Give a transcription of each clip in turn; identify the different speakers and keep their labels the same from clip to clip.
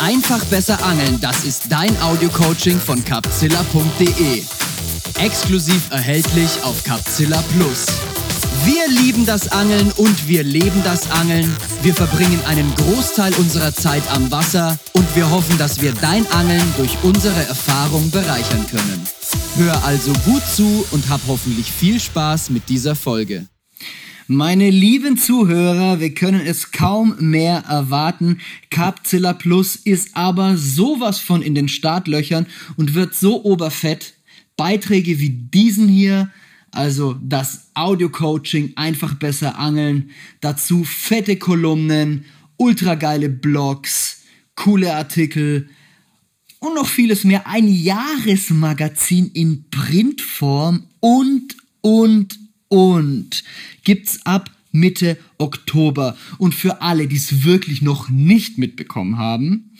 Speaker 1: Einfach besser angeln, das ist dein Audio-Coaching von capzilla.de. Exklusiv erhältlich auf Capzilla Plus. Wir lieben das Angeln und wir leben das Angeln. Wir verbringen einen Großteil unserer Zeit am Wasser und wir hoffen, dass wir dein Angeln durch unsere Erfahrung bereichern können. Hör also gut zu und hab hoffentlich viel Spaß mit dieser Folge.
Speaker 2: Meine lieben Zuhörer, wir können es kaum mehr erwarten. Capzilla Plus ist aber sowas von in den Startlöchern und wird so oberfett. Beiträge wie diesen hier, also das Audio-Coaching, einfach besser angeln, dazu fette Kolumnen, ultra geile Blogs, coole Artikel und noch vieles mehr. Ein Jahresmagazin in Printform und, und, und gibt's ab Mitte Oktober. Und für alle, die es wirklich noch nicht mitbekommen haben,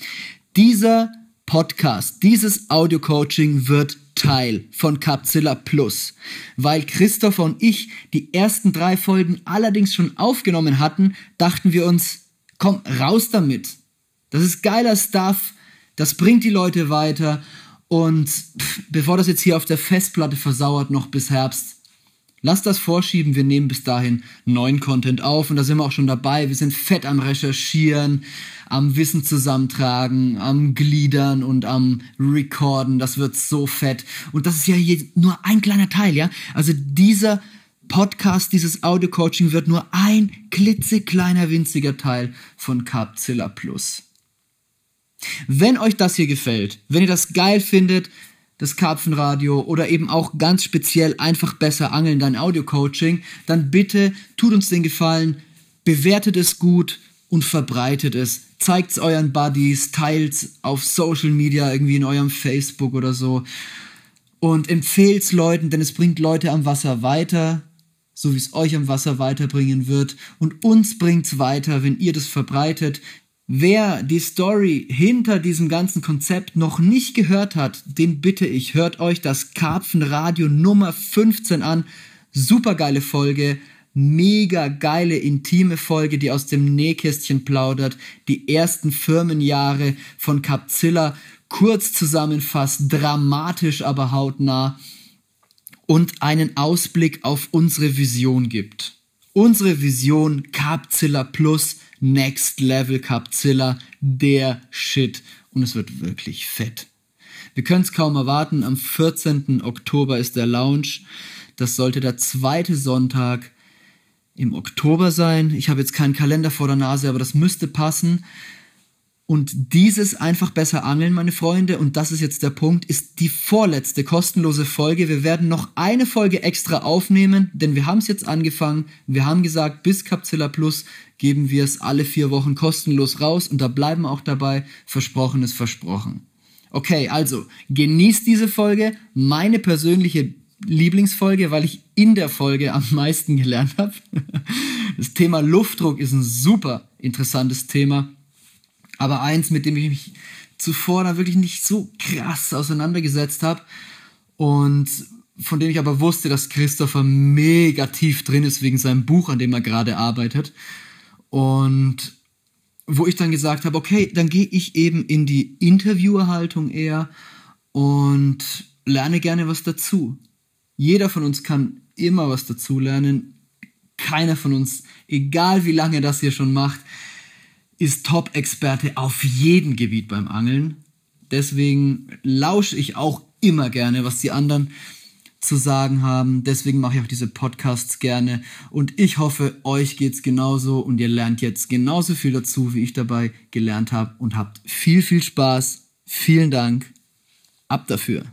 Speaker 2: dieser Podcast, dieses Audio-Coaching wird Teil von Capzilla Plus. Weil Christopher und ich die ersten drei Folgen allerdings schon aufgenommen hatten, dachten wir uns, komm, raus damit. Das ist geiler Stuff, das bringt die Leute weiter und pff, bevor das jetzt hier auf der Festplatte versauert noch bis Herbst, Lass das vorschieben, wir nehmen bis dahin neuen Content auf und da sind wir auch schon dabei. Wir sind fett am Recherchieren, am Wissen zusammentragen, am Gliedern und am Recorden. Das wird so fett. Und das ist ja hier nur ein kleiner Teil, ja? Also dieser Podcast, dieses Audio-Coaching wird nur ein klitzekleiner, winziger Teil von Capzilla Plus. Wenn euch das hier gefällt, wenn ihr das geil findet, das Karpfenradio oder eben auch ganz speziell einfach besser angeln, dein Audio-Coaching, dann bitte tut uns den Gefallen, bewertet es gut und verbreitet es. Zeigt es euren Buddies, teilt es auf Social Media, irgendwie in eurem Facebook oder so. Und empfehlt es Leuten, denn es bringt Leute am Wasser weiter, so wie es euch am Wasser weiterbringen wird. Und uns bringt es weiter, wenn ihr das verbreitet. Wer die Story hinter diesem ganzen Konzept noch nicht gehört hat, den bitte ich, hört euch das Karpfenradio Nummer 15 an. Super geile Folge, mega geile intime Folge, die aus dem Nähkästchen plaudert, die ersten Firmenjahre von Capzilla kurz zusammenfasst, dramatisch aber hautnah und einen Ausblick auf unsere Vision gibt. Unsere Vision Capzilla Plus Next Level Capzilla, der Shit. Und es wird wirklich fett. Wir können es kaum erwarten. Am 14. Oktober ist der Launch. Das sollte der zweite Sonntag im Oktober sein. Ich habe jetzt keinen Kalender vor der Nase, aber das müsste passen. Und dieses einfach besser angeln, meine Freunde, und das ist jetzt der Punkt, ist die vorletzte kostenlose Folge. Wir werden noch eine Folge extra aufnehmen, denn wir haben es jetzt angefangen. Wir haben gesagt, bis Capzilla Plus geben wir es alle vier Wochen kostenlos raus und da bleiben wir auch dabei. Versprochen ist versprochen. Okay, also genießt diese Folge, meine persönliche Lieblingsfolge, weil ich in der Folge am meisten gelernt habe. Das Thema Luftdruck ist ein super interessantes Thema aber eins, mit dem ich mich zuvor da wirklich nicht so krass auseinandergesetzt habe und von dem ich aber wusste, dass Christopher mega tief drin ist wegen seinem Buch, an dem er gerade arbeitet. Und wo ich dann gesagt habe, okay, dann gehe ich eben in die Interviewerhaltung eher und lerne gerne was dazu. Jeder von uns kann immer was dazu lernen. Keiner von uns, egal wie lange das hier schon macht, ist Top-Experte auf jedem Gebiet beim Angeln. Deswegen lausche ich auch immer gerne, was die anderen zu sagen haben. Deswegen mache ich auch diese Podcasts gerne. Und ich hoffe, euch geht's genauso und ihr lernt jetzt genauso viel dazu, wie ich dabei gelernt habe und habt viel, viel Spaß. Vielen Dank. Ab dafür.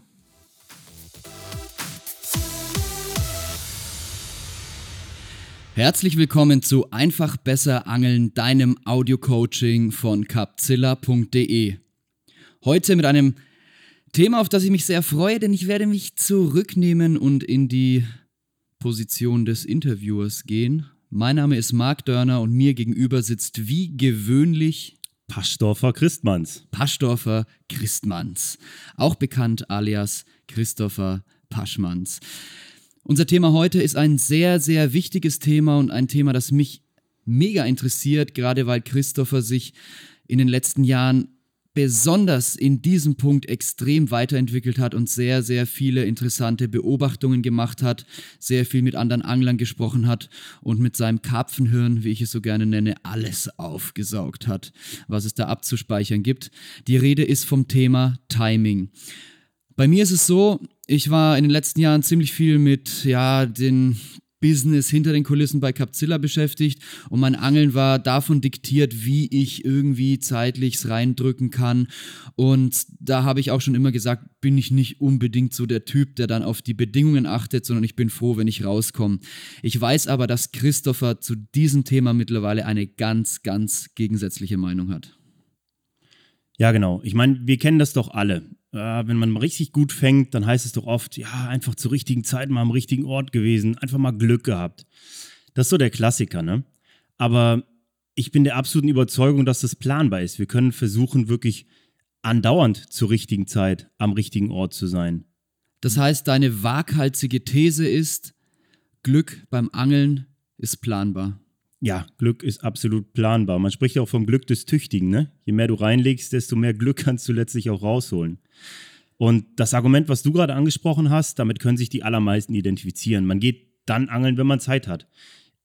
Speaker 1: Herzlich willkommen zu Einfach besser angeln, deinem Audio-Coaching von capzilla.de. Heute mit einem Thema, auf das ich mich sehr freue, denn ich werde mich zurücknehmen und in die Position des Interviewers gehen. Mein Name ist Marc Dörner und mir gegenüber sitzt wie gewöhnlich
Speaker 3: Paschdorfer Christmanns.
Speaker 1: Paschdorfer Christmanns, auch bekannt alias Christopher Paschmanns. Unser Thema heute ist ein sehr, sehr wichtiges Thema und ein Thema, das mich mega interessiert, gerade weil Christopher sich in den letzten Jahren
Speaker 2: besonders in diesem Punkt extrem weiterentwickelt hat und sehr, sehr viele interessante Beobachtungen gemacht hat, sehr viel mit anderen Anglern gesprochen hat und mit seinem Karpfenhirn, wie ich es so gerne nenne, alles aufgesaugt hat, was es da abzuspeichern gibt. Die Rede ist vom Thema Timing. Bei mir ist es so, ich war in den letzten Jahren ziemlich viel mit ja, den Business hinter den Kulissen bei Capzilla beschäftigt und mein Angeln war davon diktiert, wie ich irgendwie zeitlich reindrücken kann. Und da habe ich auch schon immer gesagt, bin ich nicht unbedingt so der Typ, der dann auf die Bedingungen achtet, sondern ich bin froh, wenn ich rauskomme. Ich weiß aber, dass Christopher zu diesem Thema mittlerweile eine ganz, ganz gegensätzliche Meinung hat.
Speaker 3: Ja, genau. Ich meine, wir kennen das doch alle wenn man richtig gut fängt, dann heißt es doch oft, ja, einfach zur richtigen Zeit mal am richtigen Ort gewesen, einfach mal Glück gehabt. Das ist so der Klassiker, ne? Aber ich bin der absoluten Überzeugung, dass das planbar ist. Wir können versuchen, wirklich andauernd zur richtigen Zeit am richtigen Ort zu sein.
Speaker 2: Das heißt, deine waghalsige These ist, Glück beim Angeln ist planbar.
Speaker 3: Ja, Glück ist absolut planbar. Man spricht auch vom Glück des Tüchtigen. Ne? Je mehr du reinlegst, desto mehr Glück kannst du letztlich auch rausholen. Und das Argument, was du gerade angesprochen hast, damit können sich die allermeisten identifizieren. Man geht dann angeln, wenn man Zeit hat.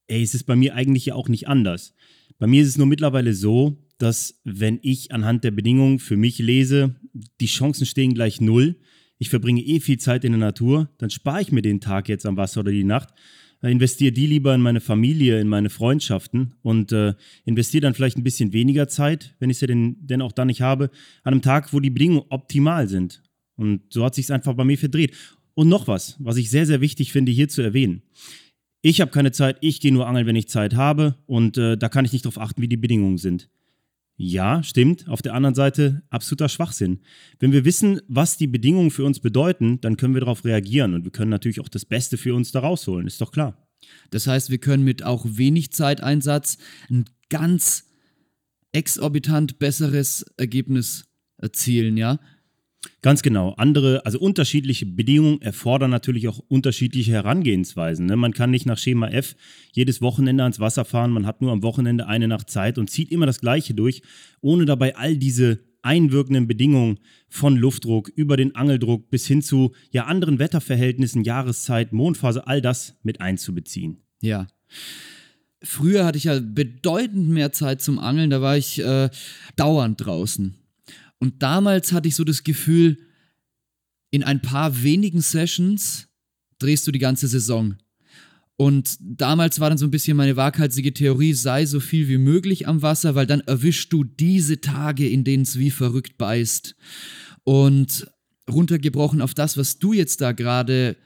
Speaker 3: Ey, es ist bei mir eigentlich ja auch nicht anders. Bei mir ist es nur mittlerweile so, dass wenn ich anhand der Bedingungen für mich lese, die Chancen stehen gleich null. Ich verbringe eh viel Zeit in der Natur, dann spare ich mir den Tag jetzt am Wasser oder die Nacht investiere die lieber in meine Familie, in meine Freundschaften und äh, investiere dann vielleicht ein bisschen weniger Zeit, wenn ich sie denn, denn auch dann nicht habe, an einem Tag, wo die Bedingungen optimal sind. Und so hat sich es einfach bei mir verdreht. Und noch was, was ich sehr, sehr wichtig finde, hier zu erwähnen. Ich habe keine Zeit, ich gehe nur angeln, wenn ich Zeit habe und äh, da kann ich nicht darauf achten, wie die Bedingungen sind. Ja, stimmt. Auf der anderen Seite absoluter Schwachsinn. Wenn wir wissen, was die Bedingungen für uns bedeuten, dann können wir darauf reagieren und wir können natürlich auch das Beste für uns da rausholen, ist doch klar.
Speaker 2: Das heißt, wir können mit auch wenig Zeiteinsatz ein ganz exorbitant besseres Ergebnis erzielen, ja?
Speaker 3: Ganz genau. Andere, also unterschiedliche Bedingungen erfordern natürlich auch unterschiedliche Herangehensweisen. Ne? Man kann nicht nach Schema F jedes Wochenende ans Wasser fahren, man hat nur am Wochenende eine Nacht Zeit und zieht immer das Gleiche durch, ohne dabei all diese einwirkenden Bedingungen von Luftdruck über den Angeldruck bis hin zu ja anderen Wetterverhältnissen, Jahreszeit, Mondphase, all das mit einzubeziehen.
Speaker 2: Ja. Früher hatte ich ja bedeutend mehr Zeit zum Angeln, da war ich äh, dauernd draußen. Und damals hatte ich so das Gefühl, in ein paar wenigen Sessions drehst du die ganze Saison. Und damals war dann so ein bisschen meine waghalsige Theorie, sei so viel wie möglich am Wasser, weil dann erwischst du diese Tage, in denen es wie verrückt beißt. Und runtergebrochen auf das, was du jetzt da gerade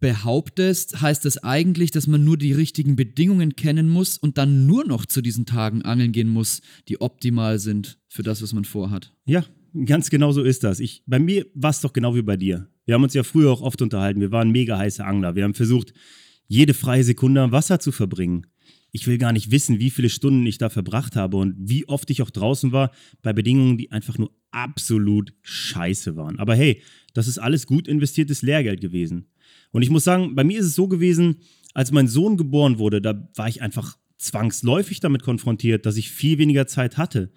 Speaker 2: behauptest, heißt das eigentlich, dass man nur die richtigen Bedingungen kennen muss und dann nur noch zu diesen Tagen angeln gehen muss, die optimal sind für das, was man vorhat.
Speaker 3: Ja, ganz genau so ist das. Ich, bei mir war es doch genau wie bei dir. Wir haben uns ja früher auch oft unterhalten. Wir waren mega heiße Angler. Wir haben versucht, jede freie Sekunde am Wasser zu verbringen. Ich will gar nicht wissen, wie viele Stunden ich da verbracht habe und wie oft ich auch draußen war bei Bedingungen, die einfach nur absolut scheiße waren. Aber hey, das ist alles gut investiertes Lehrgeld gewesen. Und ich muss sagen, bei mir ist es so gewesen, als mein Sohn geboren wurde, da war ich einfach zwangsläufig damit konfrontiert, dass ich viel weniger Zeit hatte.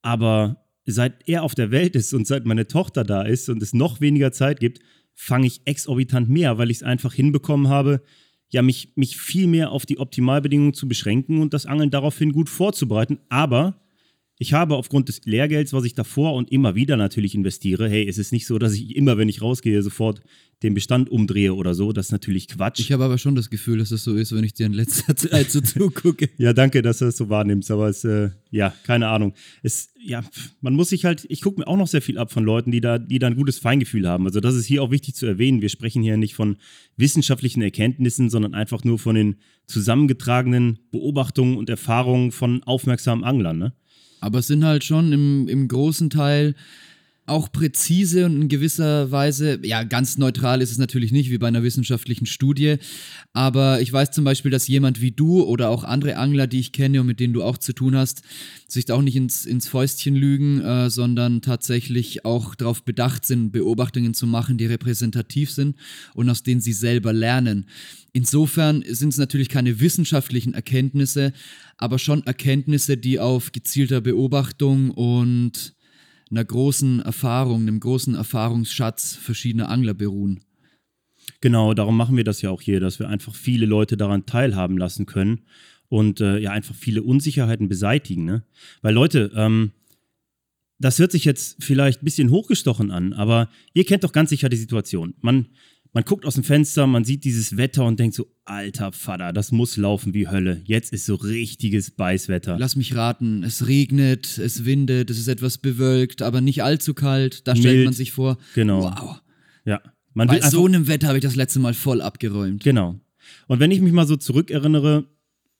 Speaker 3: Aber seit er auf der Welt ist und seit meine Tochter da ist und es noch weniger Zeit gibt, fange ich exorbitant mehr, weil ich es einfach hinbekommen habe, ja, mich, mich viel mehr auf die Optimalbedingungen zu beschränken und das Angeln daraufhin gut vorzubereiten. Aber ich habe aufgrund des Lehrgelds, was ich davor und immer wieder natürlich investiere, hey, es ist nicht so, dass ich immer, wenn ich rausgehe, sofort den Bestand umdrehe oder so. Das ist natürlich Quatsch.
Speaker 2: Ich habe aber schon das Gefühl, dass das so ist, wenn ich dir in letzter Zeit so zugucke.
Speaker 3: ja, danke, dass du das so wahrnimmst. Aber es, äh, ja, keine Ahnung. Es, ja, man muss sich halt, ich gucke mir auch noch sehr viel ab von Leuten, die da, die da ein gutes Feingefühl haben. Also das ist hier auch wichtig zu erwähnen. Wir sprechen hier nicht von wissenschaftlichen Erkenntnissen, sondern einfach nur von den zusammengetragenen Beobachtungen und Erfahrungen von aufmerksamen Anglern. Ne?
Speaker 2: Aber es sind halt schon im, im großen Teil auch präzise und in gewisser Weise, ja, ganz neutral ist es natürlich nicht, wie bei einer wissenschaftlichen Studie, aber ich weiß zum Beispiel, dass jemand wie du oder auch andere Angler, die ich kenne und mit denen du auch zu tun hast, sich da auch nicht ins, ins Fäustchen lügen, äh, sondern tatsächlich auch darauf bedacht sind, Beobachtungen zu machen, die repräsentativ sind und aus denen sie selber lernen. Insofern sind es natürlich keine wissenschaftlichen Erkenntnisse, aber schon Erkenntnisse, die auf gezielter Beobachtung und einer großen Erfahrung, einem großen Erfahrungsschatz verschiedener Angler beruhen.
Speaker 3: Genau, darum machen wir das ja auch hier, dass wir einfach viele Leute daran teilhaben lassen können und äh, ja einfach viele Unsicherheiten beseitigen. Ne? Weil Leute, ähm, das hört sich jetzt vielleicht ein bisschen hochgestochen an, aber ihr kennt doch ganz sicher die Situation. Man, man guckt aus dem Fenster, man sieht dieses Wetter und denkt so, alter Vater, das muss laufen wie Hölle. Jetzt ist so richtiges Beißwetter.
Speaker 2: Lass mich raten, es regnet, es windet, es ist etwas bewölkt, aber nicht allzu kalt. Da stellt
Speaker 3: Mild.
Speaker 2: man sich vor,
Speaker 3: Genau.
Speaker 2: wow,
Speaker 3: Ja. Man
Speaker 2: bei so einem Wetter habe ich das letzte Mal voll abgeräumt.
Speaker 3: Genau. Und wenn ich mich mal so zurückerinnere,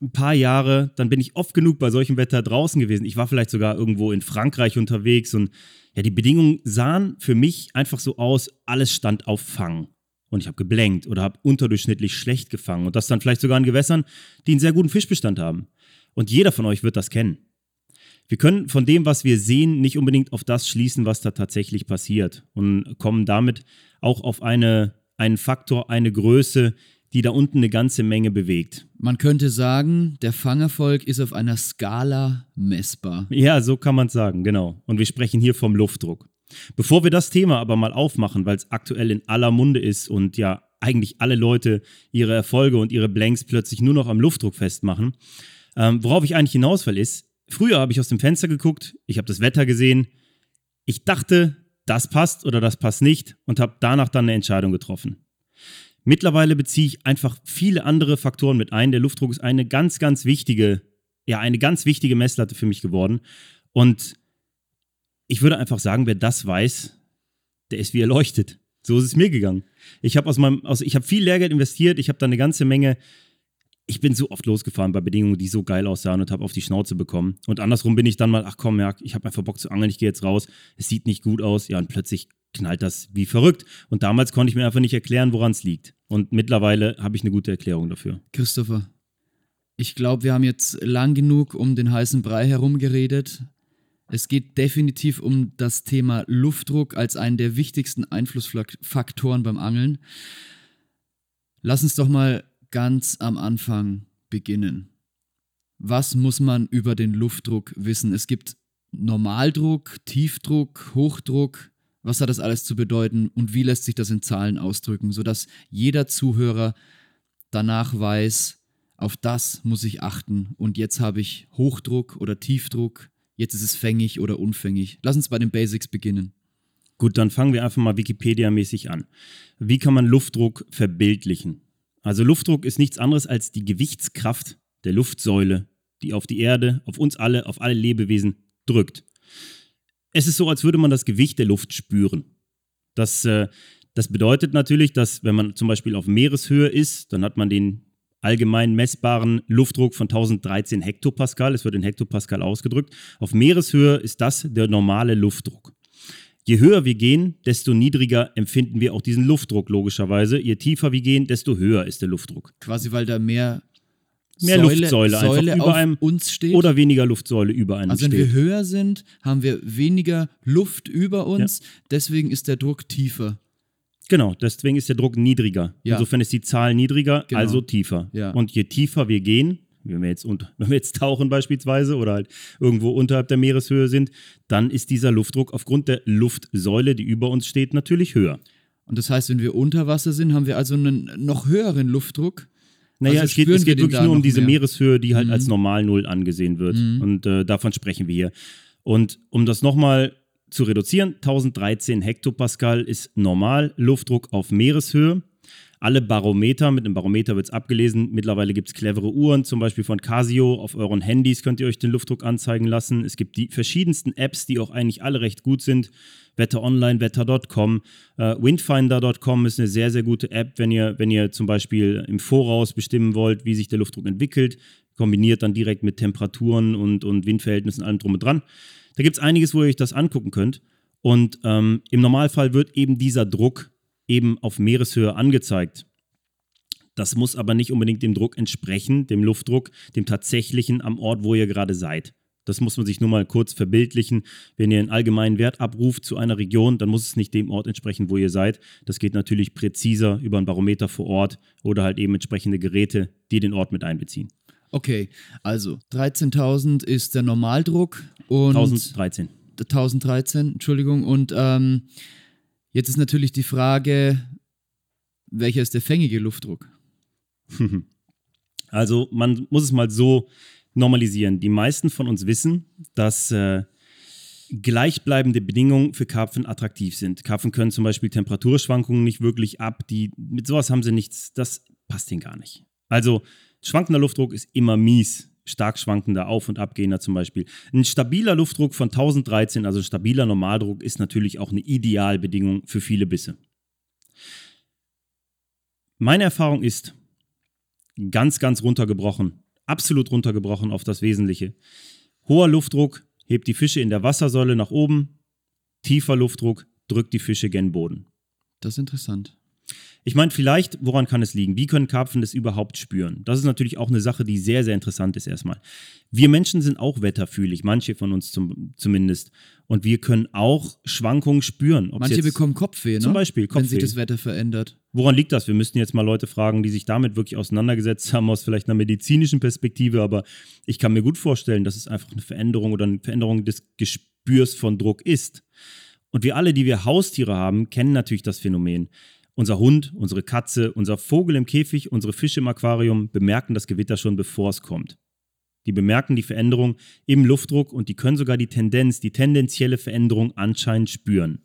Speaker 3: ein paar Jahre, dann bin ich oft genug bei solchem Wetter draußen gewesen. Ich war vielleicht sogar irgendwo in Frankreich unterwegs und ja, die Bedingungen sahen für mich einfach so aus, alles stand auf Fang. Und ich habe geblenkt oder habe unterdurchschnittlich schlecht gefangen. Und das dann vielleicht sogar in Gewässern, die einen sehr guten Fischbestand haben. Und jeder von euch wird das kennen. Wir können von dem, was wir sehen, nicht unbedingt auf das schließen, was da tatsächlich passiert. Und kommen damit auch auf eine, einen Faktor, eine Größe, die da unten eine ganze Menge bewegt.
Speaker 2: Man könnte sagen, der Fangerfolg ist auf einer Skala messbar.
Speaker 3: Ja, so kann man es sagen, genau. Und wir sprechen hier vom Luftdruck. Bevor wir das Thema aber mal aufmachen, weil es aktuell in aller Munde ist und ja eigentlich alle Leute ihre Erfolge und ihre Blanks plötzlich nur noch am Luftdruck festmachen, ähm, worauf ich eigentlich hinaus will, ist, früher habe ich aus dem Fenster geguckt, ich habe das Wetter gesehen, ich dachte, das passt oder das passt nicht und habe danach dann eine Entscheidung getroffen. Mittlerweile beziehe ich einfach viele andere Faktoren mit ein. Der Luftdruck ist eine ganz, ganz wichtige, ja, eine ganz wichtige Messlatte für mich geworden. Und ich würde einfach sagen, wer das weiß, der ist wie erleuchtet. So ist es mir gegangen. Ich habe aus meinem, aus, ich habe viel Lehrgeld investiert, ich habe da eine ganze Menge. Ich bin so oft losgefahren bei Bedingungen, die so geil aussahen und habe auf die Schnauze bekommen. Und andersrum bin ich dann mal, ach komm, ja, ich habe einfach Bock zu angeln, ich gehe jetzt raus. Es sieht nicht gut aus, ja, und plötzlich knallt das wie verrückt. Und damals konnte ich mir einfach nicht erklären, woran es liegt. Und mittlerweile habe ich eine gute Erklärung dafür.
Speaker 2: Christopher, ich glaube, wir haben jetzt lang genug um den heißen Brei herumgeredet. Es geht definitiv um das Thema Luftdruck als einen der wichtigsten Einflussfaktoren beim Angeln. Lass uns doch mal ganz am Anfang beginnen. Was muss man über den Luftdruck wissen? Es gibt Normaldruck, Tiefdruck, Hochdruck. Was hat das alles zu bedeuten und wie lässt sich das in Zahlen ausdrücken, sodass jeder Zuhörer danach weiß, auf das muss ich achten und jetzt habe ich Hochdruck oder Tiefdruck, jetzt ist es fängig oder unfängig. Lass uns bei den Basics beginnen.
Speaker 3: Gut, dann fangen wir einfach mal Wikipedia-mäßig an. Wie kann man Luftdruck verbildlichen? Also Luftdruck ist nichts anderes als die Gewichtskraft der Luftsäule, die auf die Erde, auf uns alle, auf alle Lebewesen drückt. Es ist so, als würde man das Gewicht der Luft spüren. Das, äh, das bedeutet natürlich, dass wenn man zum Beispiel auf Meereshöhe ist, dann hat man den allgemein messbaren Luftdruck von 1013 Hektopascal. Es wird in Hektopascal ausgedrückt. Auf Meereshöhe ist das der normale Luftdruck. Je höher wir gehen, desto niedriger empfinden wir auch diesen Luftdruck, logischerweise. Je tiefer wir gehen, desto höher ist der Luftdruck.
Speaker 2: Quasi weil da mehr,
Speaker 3: Mehr Luftsäule einfach
Speaker 2: Säule
Speaker 3: über einem
Speaker 2: uns steht.
Speaker 3: Oder weniger Luftsäule über einem
Speaker 2: also wenn
Speaker 3: steht.
Speaker 2: wir höher sind, haben wir weniger Luft über uns, deswegen ist der Druck tiefer.
Speaker 3: Genau, deswegen ist der Druck niedriger.
Speaker 2: Ja.
Speaker 3: Insofern ist die Zahl niedriger,
Speaker 2: Genau.
Speaker 3: also tiefer.
Speaker 2: Ja.
Speaker 3: Und je tiefer wir gehen, wenn wir, jetzt unter, wenn wir jetzt tauchen beispielsweise oder halt irgendwo unterhalb der Meereshöhe sind, dann ist dieser Luftdruck aufgrund der Luftsäule, die über uns steht, natürlich höher.
Speaker 2: Und das heißt, wenn wir unter Wasser sind, haben wir also einen noch höheren Luftdruck.
Speaker 3: Naja,
Speaker 2: Also
Speaker 3: es geht, es geht wirklich nur um diese
Speaker 2: mehr? Mhm.
Speaker 3: Meereshöhe, die halt als normal Null angesehen wird. Und äh, davon sprechen wir hier. Und um das nochmal zu reduzieren, 1013 Hektopascal ist normal Luftdruck auf Meereshöhe. Alle Barometer, mit einem Barometer wird es abgelesen. Mittlerweile gibt es clevere Uhren, zum Beispiel von Casio. Auf euren Handys könnt ihr euch den Luftdruck anzeigen lassen. Es gibt die verschiedensten Apps, die auch eigentlich alle recht gut sind. Wetter Online, Wetter.com. Äh, Windfinder.com ist eine sehr, sehr gute App, wenn ihr, wenn ihr zum Beispiel im Voraus bestimmen wollt, wie sich der Luftdruck entwickelt. Kombiniert dann direkt mit Temperaturen und, und Windverhältnissen, allem drum und dran. Da gibt es einiges, wo ihr euch das angucken könnt. Und ähm, im Normalfall wird eben dieser Druck eben auf Meereshöhe angezeigt. Das muss aber nicht unbedingt dem Druck entsprechen, dem Luftdruck, dem tatsächlichen am Ort, wo ihr gerade seid. Das muss man sich nur mal kurz verbildlichen. Wenn ihr einen allgemeinen Wert abruft zu einer Region, dann muss es nicht dem Ort entsprechen, wo ihr seid. Das geht natürlich präziser über ein Barometer vor Ort oder halt eben entsprechende Geräte, die den Ort mit einbeziehen.
Speaker 2: Okay, also 13.000 ist der Normaldruck und
Speaker 3: 1013.
Speaker 2: 1013, Entschuldigung. Und ähm, jetzt ist natürlich die Frage, welcher ist der fängige Luftdruck?
Speaker 3: Also man muss es mal so normalisieren. Die meisten von uns wissen, dass äh, gleichbleibende Bedingungen für Karpfen attraktiv sind. Karpfen können zum Beispiel Temperaturschwankungen nicht wirklich ab. Die, mit sowas haben sie nichts. Das passt ihnen gar nicht. Also schwankender Luftdruck ist immer mies. Stark schwankender, auf- und abgehender zum Beispiel. Ein stabiler Luftdruck von 1013, also stabiler Normaldruck, ist natürlich auch eine Idealbedingung für viele Bisse. Meine Erfahrung ist, ganz, ganz runtergebrochen, absolut runtergebrochen auf das Wesentliche. Hoher Luftdruck hebt die Fische in der Wassersäule nach oben, tiefer Luftdruck drückt die Fische gen Boden.
Speaker 2: Das ist interessant.
Speaker 3: Ich meine, vielleicht, woran kann es liegen? Wie können Karpfen das überhaupt spüren? Das ist natürlich auch eine Sache, die sehr, sehr interessant ist erstmal. Wir Menschen sind auch wetterfühlig, manche von uns zum, zumindest. Und wir können auch Schwankungen spüren.
Speaker 2: Manche
Speaker 3: jetzt-
Speaker 2: bekommen Kopfweh, ne?
Speaker 3: Zum Beispiel
Speaker 2: Wenn sich
Speaker 3: Kopfweh.
Speaker 2: das Wetter verändert.
Speaker 3: Woran liegt das? Wir müssten jetzt mal Leute fragen, die sich damit wirklich auseinandergesetzt haben, aus vielleicht einer medizinischen Perspektive. Aber ich kann mir gut vorstellen, dass es einfach eine Veränderung oder eine Veränderung des Gespürs von Druck ist. Und wir alle, die wir Haustiere haben, kennen natürlich das Phänomen. Unser Hund, unsere Katze, unser Vogel im Käfig, unsere Fische im Aquarium bemerken das Gewitter schon, bevor es kommt. Die bemerken die Veränderung im Luftdruck und die können sogar die Tendenz, die tendenzielle Veränderung anscheinend spüren.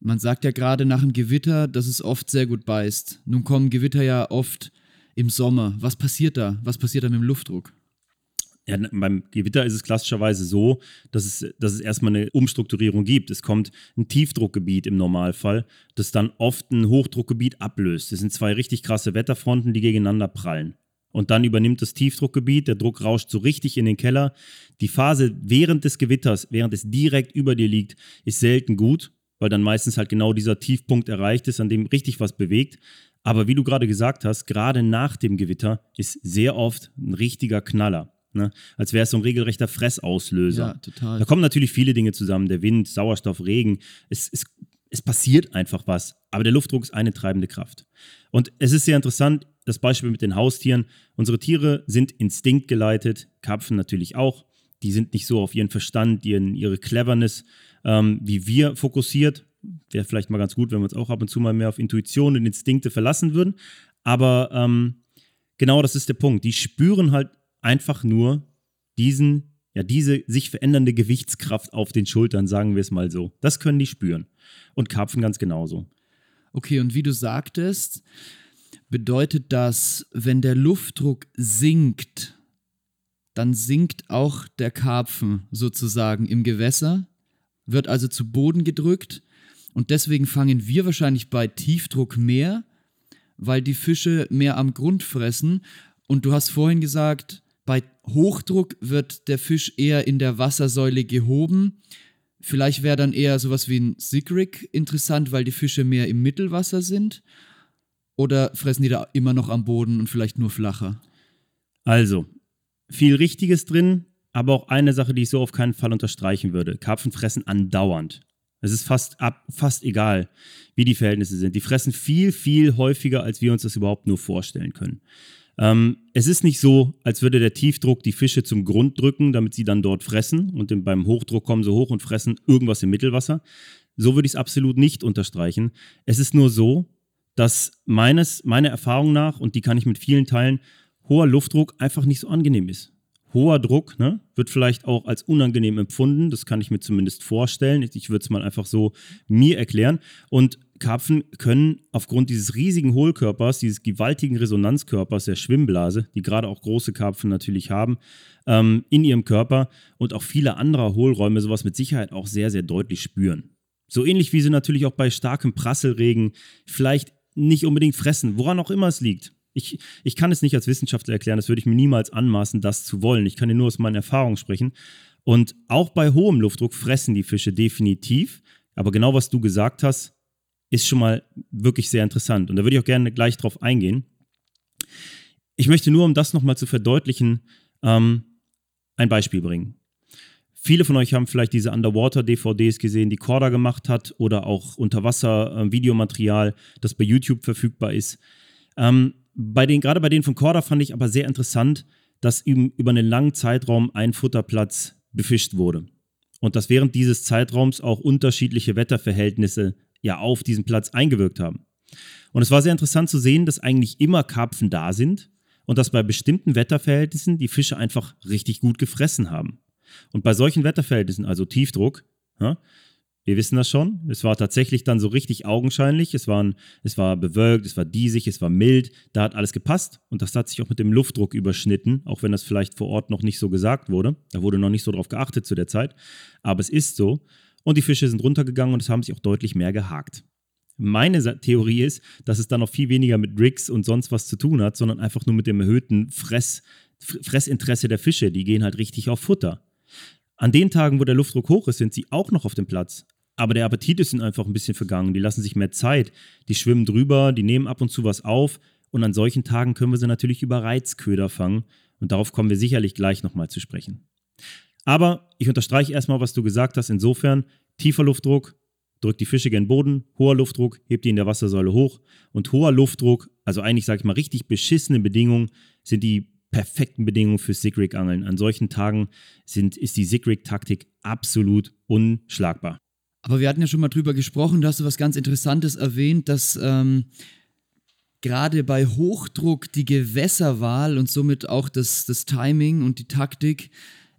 Speaker 2: Man sagt ja gerade nach einem Gewitter, dass es oft sehr gut beißt. Nun kommen Gewitter ja oft im Sommer. Was passiert da? Was passiert da mit dem Luftdruck?
Speaker 3: Ja, beim Gewitter ist es klassischerweise so, dass es, dass es erstmal eine Umstrukturierung gibt. Es kommt ein Tiefdruckgebiet im Normalfall, das dann oft ein Hochdruckgebiet ablöst. Das sind zwei richtig krasse Wetterfronten, die gegeneinander prallen. Und dann übernimmt das Tiefdruckgebiet, der Druck rauscht so richtig in den Keller. Die Phase während des Gewitters, während es direkt über dir liegt, ist selten gut, weil dann meistens halt genau dieser Tiefpunkt erreicht ist, an dem richtig was bewegt. Aber wie du gerade gesagt hast, gerade nach dem Gewitter ist sehr oft ein richtiger Knaller. Ne? Als wäre es so ein regelrechter Fressauslöser.
Speaker 2: Ja, total.
Speaker 3: Da kommen natürlich viele Dinge zusammen. Der Wind, Sauerstoff, Regen. Es, es, es passiert einfach was. Aber der Luftdruck ist eine treibende Kraft. Und es ist sehr interessant, das Beispiel mit den Haustieren. Unsere Tiere sind instinktgeleitet, Karpfen natürlich auch. Die sind nicht so auf ihren Verstand, ihren, ihre Cleverness ähm, wie wir fokussiert. Wäre vielleicht mal ganz gut, wenn wir uns auch ab und zu mal mehr auf Intuition und Instinkte verlassen würden. Aber ähm, genau das ist der Punkt. Die spüren halt einfach nur diesen, ja, diese sich verändernde Gewichtskraft auf den Schultern, sagen wir es mal so. Das können die spüren. Und Karpfen ganz genauso.
Speaker 2: Okay, und wie du sagtest, bedeutet das, wenn der Luftdruck sinkt, dann sinkt auch der Karpfen sozusagen im Gewässer, wird also zu Boden gedrückt und deswegen fangen wir wahrscheinlich bei Tiefdruck mehr, weil die Fische mehr am Grund fressen. Und du hast vorhin gesagt, bei Hochdruck wird der Fisch eher in der Wassersäule gehoben. Vielleicht wäre dann eher sowas wie ein Sigrig interessant, weil die Fische mehr im Mittelwasser sind. Oder fressen die da immer noch am Boden und vielleicht nur flacher?
Speaker 3: Also, viel Richtiges drin, aber auch eine Sache, die ich so auf keinen Fall unterstreichen würde. Karpfen fressen andauernd. Es ist fast, ab, fast egal, wie die Verhältnisse sind. Die fressen viel, viel häufiger, als wir uns das überhaupt nur vorstellen können. Ähm, es ist nicht so, als würde der Tiefdruck die Fische zum Grund drücken, damit sie dann dort fressen und im- beim Hochdruck kommen sie hoch und fressen irgendwas im Mittelwasser. So würde ich es absolut nicht unterstreichen. Es ist nur so, dass meines, meiner Erfahrung nach, und die kann ich mit vielen teilen, hoher Luftdruck einfach nicht so angenehm ist. Hoher Druck ne, wird vielleicht auch als unangenehm empfunden, das kann ich mir zumindest vorstellen. Ich würde es mal einfach so mir erklären. Und Karpfen können aufgrund dieses riesigen Hohlkörpers, dieses gewaltigen Resonanzkörpers der Schwimmblase, die gerade auch große Karpfen natürlich haben, ähm, in ihrem Körper und auch viele andere Hohlräume sowas mit Sicherheit auch sehr, sehr deutlich spüren. So ähnlich wie sie natürlich auch bei starkem Prasselregen vielleicht nicht unbedingt fressen, woran auch immer es liegt. Ich, ich kann es nicht als Wissenschaftler erklären, das würde ich mir niemals anmaßen, das zu wollen. Ich kann dir nur aus meinen Erfahrungen sprechen. Und auch bei hohem Luftdruck fressen die Fische definitiv. Aber genau was du gesagt hast, ist schon mal wirklich sehr interessant. Und da würde ich auch gerne gleich drauf eingehen. Ich möchte nur, um das nochmal zu verdeutlichen, ähm, ein Beispiel bringen. Viele von euch haben vielleicht diese Underwater-DVDs gesehen, die Korda gemacht hat oder auch Unterwasser-Videomaterial, das bei YouTube verfügbar ist. Ähm, bei den, gerade bei denen von Korda fand ich aber sehr interessant, dass über einen langen Zeitraum ein Futterplatz befischt wurde. und dass während dieses Zeitraums auch unterschiedliche Wetterverhältnisse ja auf diesen Platz eingewirkt haben. Und es war sehr interessant zu sehen, dass eigentlich immer Karpfen da sind und dass bei bestimmten Wetterverhältnissen die Fische einfach richtig gut gefressen haben. Und bei solchen Wetterverhältnissen, also Tiefdruck, ja, wir wissen das schon. Es war tatsächlich dann so richtig augenscheinlich. Es, waren, es war bewölkt, es war diesig, es war mild. Da hat alles gepasst. Und das hat sich auch mit dem Luftdruck überschnitten, auch wenn das vielleicht vor Ort noch nicht so gesagt wurde. Da wurde noch nicht so drauf geachtet zu der Zeit. Aber es ist so. Und die Fische sind runtergegangen und es haben sich auch deutlich mehr gehakt. Meine Theorie ist, dass es dann noch viel weniger mit Rigs und sonst was zu tun hat, sondern einfach nur mit dem erhöhten Fress, Fressinteresse der Fische. Die gehen halt richtig auf Futter. An den Tagen, wo der Luftdruck hoch ist, sind sie auch noch auf dem Platz. Aber der Appetit ist ihnen einfach ein bisschen vergangen. Die lassen sich mehr Zeit. Die schwimmen drüber, die nehmen ab und zu was auf. Und an solchen Tagen können wir sie natürlich über Reizköder fangen. Und darauf kommen wir sicherlich gleich nochmal zu sprechen. Aber ich unterstreiche erstmal, was du gesagt hast. Insofern, tiefer Luftdruck drückt die Fische gen Boden, hoher Luftdruck hebt die in der Wassersäule hoch. Und hoher Luftdruck, also eigentlich sage ich mal richtig beschissene Bedingungen, sind die perfekten Bedingungen für Sigrig-Angeln. An solchen Tagen sind, ist die Sigrig-Taktik absolut unschlagbar.
Speaker 2: Aber wir hatten ja schon mal drüber gesprochen, da hast du was ganz Interessantes erwähnt, dass ähm, gerade bei Hochdruck die Gewässerwahl und somit auch das, das Timing und die Taktik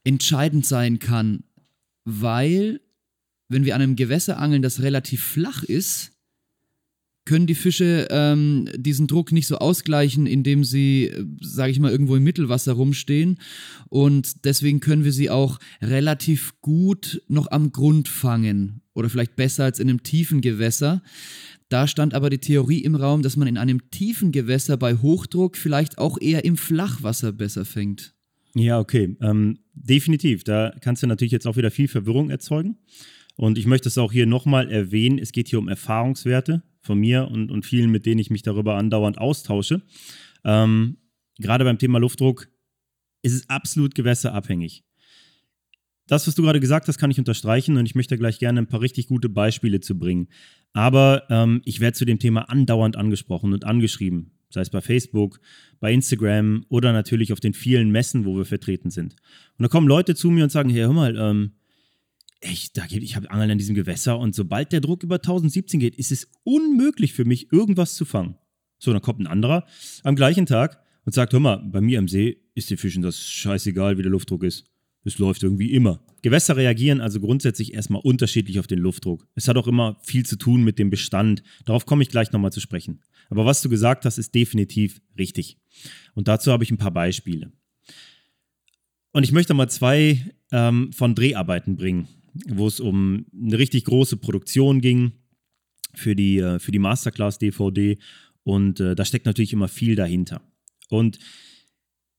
Speaker 2: entscheidend sein kann, weil wenn wir an einem Gewässer angeln, das relativ flach ist, können die Fische ähm, diesen Druck nicht so ausgleichen, indem sie, äh, sage ich mal, irgendwo im Mittelwasser rumstehen. Und deswegen können wir sie auch relativ gut noch am Grund fangen oder vielleicht besser als in einem tiefen Gewässer. Da stand aber die Theorie im Raum, dass man in einem tiefen Gewässer bei Hochdruck vielleicht auch eher im Flachwasser besser fängt.
Speaker 3: Ja, okay. Ähm, definitiv. Da kannst du natürlich jetzt auch wieder viel Verwirrung erzeugen. Und ich möchte es auch hier nochmal erwähnen, es geht hier um Erfahrungswerte von mir und, und vielen, mit denen ich mich darüber andauernd austausche. Ähm, gerade beim Thema Luftdruck ist es absolut gewässerabhängig. Das, was du gerade gesagt hast, kann ich unterstreichen und ich möchte gleich gerne ein paar richtig gute Beispiele zu bringen. Aber ähm, ich werde zu dem Thema andauernd angesprochen und angeschrieben, sei es bei Facebook, bei Instagram oder natürlich auf den vielen Messen, wo wir vertreten sind. Und da kommen Leute zu mir und sagen, hey, hör mal, ähm, ich, da ich habe Angeln in diesem Gewässer und sobald der Druck über 1017 geht, ist es unmöglich für mich, irgendwas zu fangen. So, dann kommt ein anderer am gleichen Tag und sagt, hör mal, bei mir am See ist den Fischen das scheißegal, wie der Luftdruck ist. Es läuft irgendwie immer. Gewässer reagieren also grundsätzlich erstmal unterschiedlich auf den Luftdruck. Es hat auch immer viel zu tun mit dem Bestand. Darauf komme ich gleich nochmal zu sprechen. Aber was du gesagt hast, ist definitiv richtig. Und dazu habe ich ein paar Beispiele. Und ich möchte mal zwei ähm, von Dreharbeiten bringen wo es um eine richtig große Produktion ging für die, äh, für die Masterclass-DVD. Und äh, da steckt natürlich immer viel dahinter. Und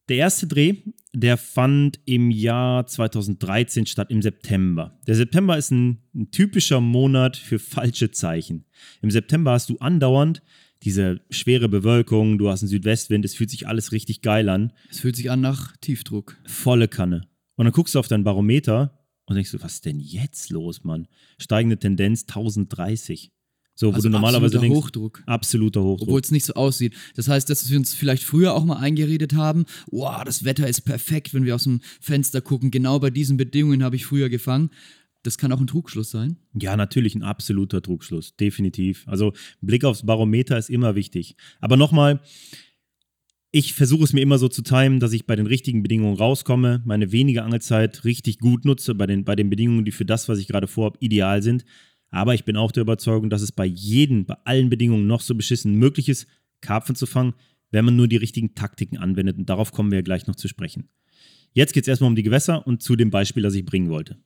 Speaker 3: der erste Dreh, der fand im Jahr 2013 statt, im September. Der September ist ein, ein, typischer Monat für falsche Zeichen. Im September hast du andauernd diese schwere Bewölkung, du hast einen Südwestwind, es fühlt sich alles richtig geil an.
Speaker 2: Es fühlt sich an nach Tiefdruck.
Speaker 3: Volle Kanne. Und dann guckst du auf dein Barometer und denkst du, was ist denn jetzt los, Mann? Steigende Tendenz 1030. So, also wo du normalerweise denkst,
Speaker 2: Hochdruck.
Speaker 3: Absoluter Hochdruck.
Speaker 2: Obwohl es nicht so aussieht. Das heißt, dass wir uns vielleicht früher auch mal eingeredet haben, wow, das Wetter ist perfekt, wenn wir aus dem Fenster gucken. Genau bei diesen Bedingungen habe ich früher gefangen. Das kann auch ein Trugschluss sein.
Speaker 3: Ja, natürlich ein absoluter Trugschluss, definitiv. Also Blick aufs Barometer ist immer wichtig. Aber nochmal, ich versuche es mir immer so zu timen, dass ich bei den richtigen Bedingungen rauskomme, meine wenige Angelzeit richtig gut nutze, bei den, bei den Bedingungen, die für das, was ich gerade vorhabe, ideal sind. Aber ich bin auch der Überzeugung, dass es bei jedem, bei allen Bedingungen noch so beschissen möglich ist, Karpfen zu fangen, wenn man nur die richtigen Taktiken anwendet. Und darauf kommen wir ja gleich noch zu sprechen. Jetzt geht es erstmal um die Gewässer und zu dem Beispiel, das ich bringen wollte.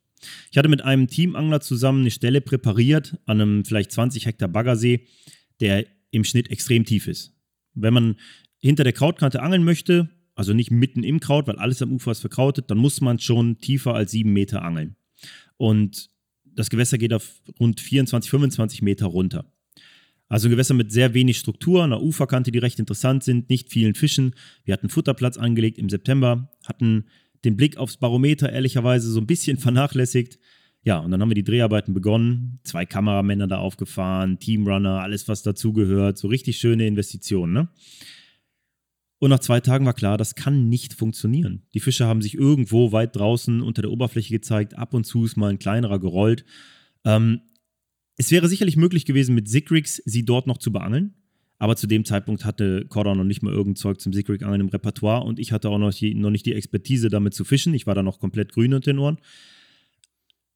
Speaker 3: Ich hatte mit einem Teamangler zusammen eine Stelle präpariert an einem vielleicht 20 Hektar Baggersee, der im Schnitt extrem tief ist. Wenn man hinter der Krautkante angeln möchte, also nicht mitten im Kraut, weil alles am Ufer ist verkrautet, dann muss man schon tiefer als sieben Meter angeln. Und das Gewässer geht auf rund 24, 25 Meter runter. Also Gewässer mit sehr wenig Struktur, einer Uferkante, die recht interessant sind, nicht vielen Fischen. Wir hatten Futterplatz angelegt im September, hatten den Blick aufs Barometer ehrlicherweise so ein bisschen vernachlässigt. Ja, und dann haben wir die Dreharbeiten begonnen, zwei Kameramänner da aufgefahren, Teamrunner, alles was dazugehört, so richtig schöne Investitionen. Ne? Und nach zwei Tagen war klar, das kann nicht funktionieren. Die Fische haben sich irgendwo weit draußen unter der Oberfläche gezeigt. Ab und zu ist mal ein kleinerer gerollt. Ähm, es wäre sicherlich möglich gewesen, mit Sigrix sie dort noch zu beangeln. Aber zu dem Zeitpunkt hatte Cordon noch nicht mal irgendein Zeug zum Sigrig-Angeln im Repertoire und ich hatte auch noch, die, noch nicht die Expertise, damit zu fischen. Ich war da noch komplett grün unter den Ohren.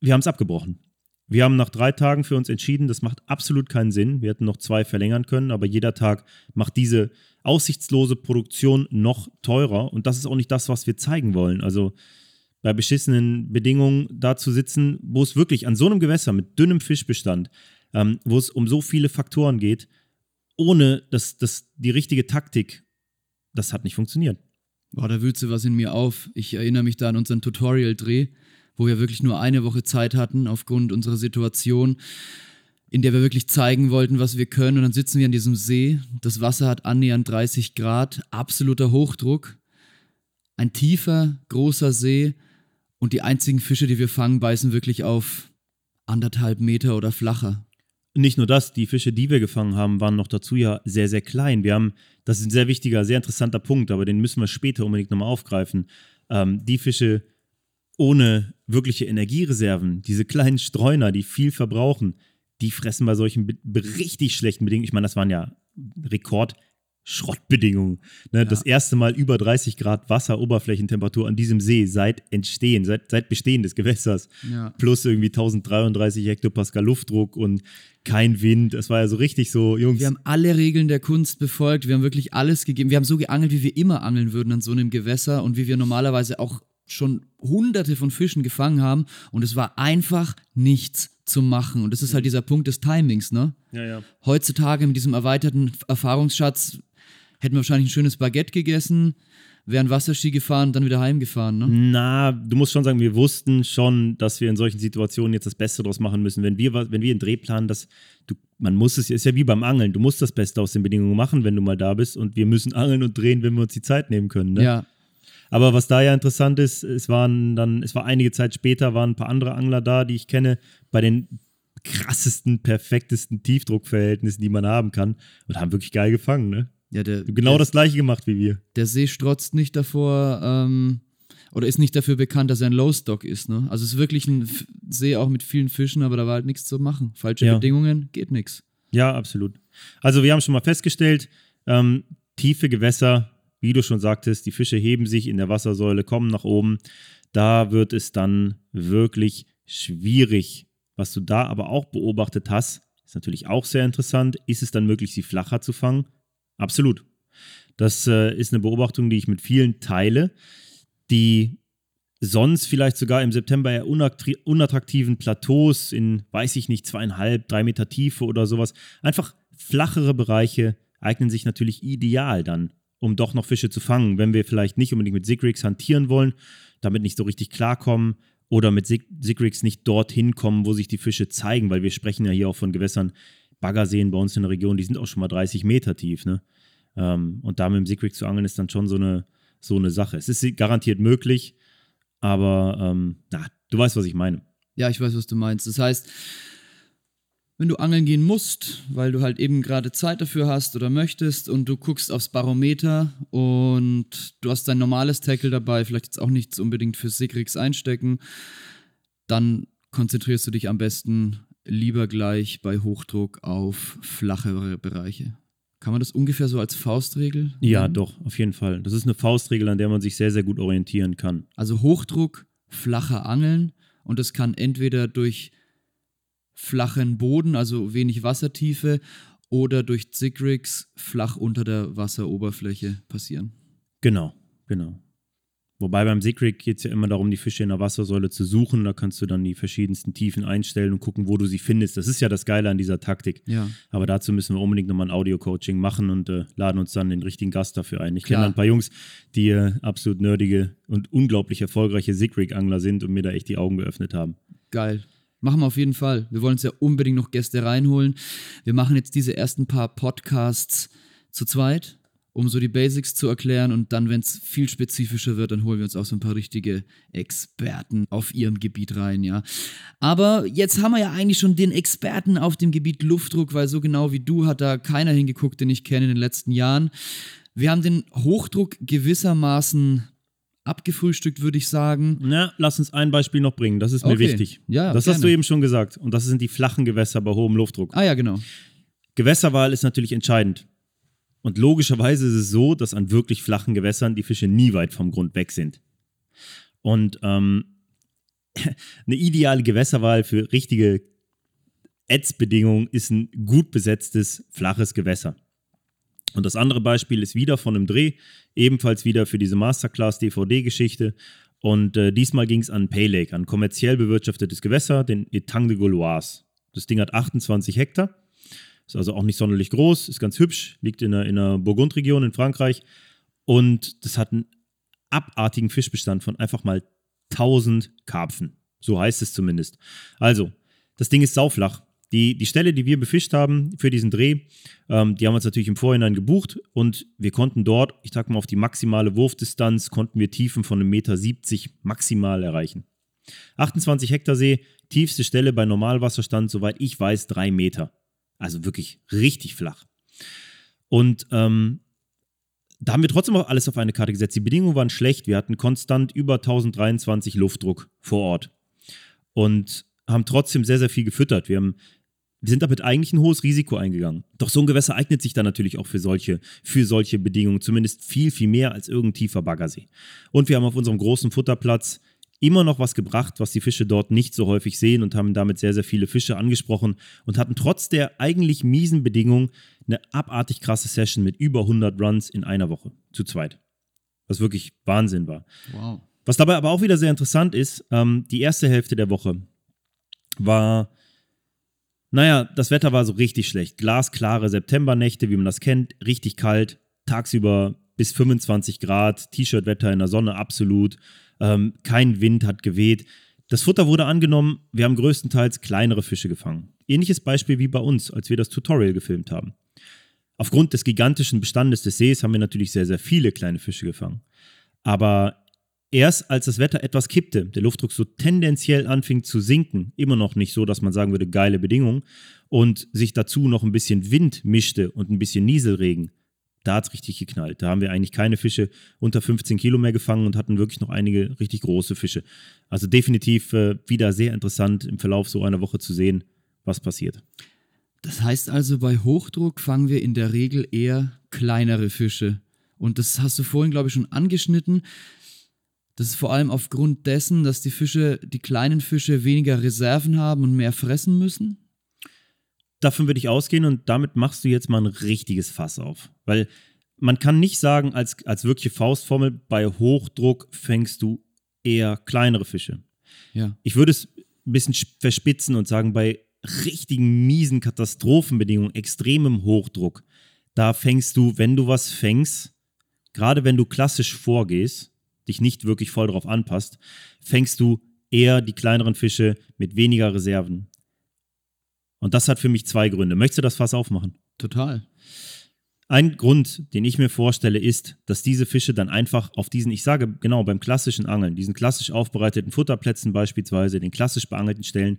Speaker 3: Wir haben es abgebrochen. Wir haben nach drei Tagen für uns entschieden, das macht absolut keinen Sinn. Wir hätten noch zwei verlängern können, aber jeder Tag macht diese aussichtslose Produktion noch teurer und das ist auch nicht das, was wir zeigen wollen. Also bei beschissenen Bedingungen da zu sitzen, wo es wirklich an so einem Gewässer mit dünnem Fischbestand, ähm, wo es um so viele Faktoren geht, ohne dass das, die richtige Taktik, das hat nicht funktioniert.
Speaker 2: Boah, da wühlt sie was in mir auf. Ich erinnere mich da an unseren Tutorial-Dreh wo wir wirklich nur eine Woche Zeit hatten aufgrund unserer Situation, in der wir wirklich zeigen wollten, was wir können. Und dann sitzen wir an diesem See. Das Wasser hat annähernd 30 Grad, absoluter Hochdruck. Ein tiefer, großer See. Und die einzigen Fische, die wir fangen, beißen wirklich auf anderthalb Meter oder flacher.
Speaker 3: Nicht nur das, die Fische, die wir gefangen haben, waren noch dazu ja sehr, sehr klein. Wir haben, das ist ein sehr wichtiger, sehr interessanter Punkt, aber den müssen wir später unbedingt nochmal aufgreifen. Ähm, die Fische, ohne wirkliche Energiereserven, diese kleinen Streuner, die viel verbrauchen, die fressen bei solchen richtig schlechten Bedingungen. Ich meine, das waren ja Rekord-Schrottbedingungen. Ne? Ja. Das erste Mal über 30 Grad Wasseroberflächentemperatur an diesem See seit Entstehen, seit, seit Bestehen des Gewässers. Ja. Plus irgendwie 1033 Hektopascal Luftdruck und kein Wind. Es war ja so richtig so,
Speaker 2: Jungs. Wir haben alle Regeln der Kunst befolgt. Wir haben wirklich alles gegeben. Wir haben so geangelt, wie wir immer angeln würden an so einem Gewässer und wie wir normalerweise auch schon hunderte von Fischen gefangen haben und es war einfach nichts zu machen. Und das ist halt dieser Punkt des Timings, ne?
Speaker 3: Ja, ja.
Speaker 2: Heutzutage mit diesem erweiterten Erfahrungsschatz hätten wir wahrscheinlich ein schönes Baguette gegessen, wären Wasserski gefahren dann wieder heimgefahren, ne?
Speaker 3: Na, du musst schon sagen, wir wussten schon, dass wir in solchen Situationen jetzt das Beste draus machen müssen. Wenn wir, wenn wir einen Dreh planen, dass du, man muss es, ist ja wie beim Angeln, du musst das Beste aus den Bedingungen machen, wenn du mal da bist und wir müssen angeln und drehen, wenn wir uns die Zeit nehmen können, ne?
Speaker 2: Ja,
Speaker 3: aber was da ja interessant ist, es waren dann, es war einige Zeit später, waren ein paar andere Angler da, die ich kenne, bei den krassesten, perfektesten Tiefdruckverhältnissen, die man haben kann und haben wirklich geil gefangen, ne?
Speaker 2: Ja, der,
Speaker 3: genau
Speaker 2: der,
Speaker 3: das gleiche gemacht wie wir.
Speaker 2: Der See strotzt nicht davor, ähm, oder ist nicht dafür bekannt, dass er ein Low-Stock ist, ne? Also es ist wirklich ein See auch mit vielen Fischen, aber da war halt nichts zu machen. Falsche ja. Bedingungen, geht nichts.
Speaker 3: Ja, absolut. Also wir haben schon mal festgestellt, ähm, tiefe Gewässer wie du schon sagtest, die Fische heben sich in der Wassersäule, kommen nach oben. Da wird es dann wirklich schwierig. Was du da aber auch beobachtet hast, ist natürlich auch sehr interessant. Ist es dann möglich, sie flacher zu fangen? Absolut. Das äh, ist eine Beobachtung, die ich mit vielen teile, die sonst vielleicht sogar im September eher unattraktiven Plateaus in, weiß ich nicht, zweieinhalb, drei Meter Tiefe oder sowas, einfach flachere Bereiche eignen sich natürlich ideal dann um doch noch Fische zu fangen, wenn wir vielleicht nicht unbedingt mit Sigrigs hantieren wollen, damit nicht so richtig klarkommen oder mit Sig Sigrigs nicht dorthin kommen, wo sich die Fische zeigen, weil wir sprechen ja hier auch von Gewässern, Baggerseen bei uns in der Region, die sind auch schon mal 30 Meter tief, ne? Ähm, und da mit dem Sigrig zu angeln ist dann schon so eine, so eine Sache. Es ist garantiert möglich, aber ähm, na, du weißt, was ich meine.
Speaker 2: Ja, ich weiß, was du meinst. Das heißt, wenn du angeln gehen musst, weil du halt eben gerade Zeit dafür hast oder möchtest und du guckst aufs Barometer und du hast dein normales Tackle dabei, vielleicht jetzt auch nichts unbedingt für Sigrix einstecken, dann konzentrierst du dich am besten lieber gleich bei Hochdruck auf flachere Bereiche. Kann man das ungefähr so als Faustregel?
Speaker 3: Ja, doch, auf jeden Fall. Das ist eine Faustregel, an der man sich sehr, sehr gut orientieren kann.
Speaker 2: Also Hochdruck, flacher Angeln und das kann entweder durch flachen Boden, also wenig Wassertiefe, oder durch Zigrix flach unter der Wasseroberfläche passieren.
Speaker 3: Genau, genau. Wobei beim Sigrig geht es ja immer darum, die Fische in der Wassersäule zu suchen. Da kannst du dann die verschiedensten Tiefen einstellen und gucken, wo du sie findest. Das ist ja das Geile an dieser Taktik.
Speaker 2: Ja.
Speaker 3: Aber dazu müssen wir unbedingt nochmal ein Audio-Coaching machen und äh, laden uns dann den richtigen Gast dafür ein. Ich kenne ein paar Jungs, die äh, absolut nerdige und unglaublich erfolgreiche Sigrig-Angler sind und mir da echt die Augen geöffnet haben.
Speaker 2: Geil. Machen wir auf jeden Fall. Wir wollen uns ja unbedingt noch Gäste reinholen. Wir machen jetzt diese ersten paar Podcasts zu zweit, um so die Basics zu erklären. Und dann, wenn es viel spezifischer wird, dann holen wir uns auch so ein paar richtige Experten auf ihrem Gebiet rein, ja. Aber jetzt haben wir ja eigentlich schon den Experten auf dem Gebiet Luftdruck, weil so genau wie du hat da keiner hingeguckt, den ich kenne in den letzten Jahren. Wir haben den Hochdruck gewissermaßen abgefrühstückt, würde ich sagen.
Speaker 3: Na, lass uns ein Beispiel noch bringen. Das ist mir
Speaker 2: Okay.
Speaker 3: wichtig.
Speaker 2: Ja,
Speaker 3: das
Speaker 2: gerne.
Speaker 3: hast du eben schon gesagt. Und das sind die flachen Gewässer bei hohem Luftdruck.
Speaker 2: Ah ja, genau.
Speaker 3: Gewässerwahl ist natürlich entscheidend. Und logischerweise ist es so, dass an wirklich flachen Gewässern die Fische nie weit vom Grund weg sind. Und ähm, eine ideale Gewässerwahl für richtige Ätzbedingungen ist ein gut besetztes, flaches Gewässer. Und das andere Beispiel ist wieder von einem Dreh, ebenfalls wieder für diese Masterclass-DVD-Geschichte. Und äh, diesmal ging es an Pay Lake, an kommerziell bewirtschaftetes Gewässer, den Etang de Gauloise. Das Ding hat 28 Hektar, ist also auch nicht sonderlich groß, ist ganz hübsch, liegt in der, in der Burgundregion in Frankreich. Und das hat einen abartigen Fischbestand von einfach mal 1000 Karpfen. So heißt es zumindest. Also, das Ding ist sauflach. Die, die Stelle, die wir befischt haben für diesen Dreh, ähm, die haben wir uns natürlich im Vorhinein gebucht und wir konnten dort, ich sag mal auf die maximale Wurfdistanz, konnten wir Tiefen von 1,70 Meter maximal erreichen. 28 Hektar See, tiefste Stelle bei Normalwasserstand, soweit ich weiß, 3 Meter. Also wirklich richtig flach. Und ähm, da haben wir trotzdem auch alles auf eine Karte gesetzt. Die Bedingungen waren schlecht. Wir hatten konstant über 1023 Luftdruck vor Ort und haben trotzdem sehr, sehr viel gefüttert. Wir, haben, wir sind damit eigentlich ein hohes Risiko eingegangen. Doch so ein Gewässer eignet sich dann natürlich auch für solche, für solche Bedingungen, zumindest viel, viel mehr als irgendein tiefer Baggersee. Und wir haben auf unserem großen Futterplatz immer noch was gebracht, was die Fische dort nicht so häufig sehen und haben damit sehr, sehr viele Fische angesprochen und hatten trotz der eigentlich miesen Bedingungen eine abartig krasse Session mit über 100 Runs in einer Woche zu zweit. Was wirklich Wahnsinn war.
Speaker 2: Wow.
Speaker 3: Was dabei aber auch wieder sehr interessant ist, ähm, die erste Hälfte der Woche war, naja, das Wetter war so richtig schlecht. Glasklare Septembernächte, wie man das kennt, richtig kalt, tagsüber bis 25 Grad, T-Shirt-Wetter in der Sonne absolut, ähm, kein Wind hat geweht. Das Futter wurde angenommen, wir haben größtenteils kleinere Fische gefangen. Ähnliches Beispiel wie bei uns, als wir das Tutorial gefilmt haben. Aufgrund des gigantischen Bestandes des Sees haben wir natürlich sehr, sehr viele kleine Fische gefangen. Aber erst als das Wetter etwas kippte, der Luftdruck so tendenziell anfing zu sinken, immer noch nicht so, dass man sagen würde, geile Bedingungen, und sich dazu noch ein bisschen Wind mischte und ein bisschen Nieselregen, da hat es richtig geknallt. Da haben wir eigentlich keine Fische unter 15 Kilo mehr gefangen und hatten wirklich noch einige richtig große Fische. Also definitiv äh, wieder sehr interessant im Verlauf so einer Woche zu sehen, was passiert.
Speaker 2: Das heißt also, bei Hochdruck fangen wir in der Regel eher kleinere Fische. Und das hast du vorhin, glaube ich, schon angeschnitten. Das ist vor allem aufgrund dessen, dass die Fische, die kleinen Fische weniger Reserven haben und mehr fressen müssen.
Speaker 3: davon würde ich ausgehen und damit machst du jetzt mal ein richtiges Fass auf. Weil man kann nicht sagen, als, als wirkliche Faustformel, bei Hochdruck fängst du eher kleinere Fische.
Speaker 2: Ja.
Speaker 3: Ich würde es ein bisschen sch- verspitzen und sagen, bei richtigen miesen Katastrophenbedingungen, extremem Hochdruck, da fängst du, wenn du was fängst, gerade wenn du klassisch vorgehst, dich nicht wirklich voll darauf anpasst, fängst du eher die kleineren Fische mit weniger Reserven. Und das hat für mich zwei Gründe. Möchtest du das Fass aufmachen?
Speaker 2: Total.
Speaker 3: Ein Grund, den ich mir vorstelle, ist, dass diese Fische dann einfach auf diesen, ich sage genau, beim klassischen Angeln, diesen klassisch aufbereiteten Futterplätzen beispielsweise, den klassisch beangelten Stellen,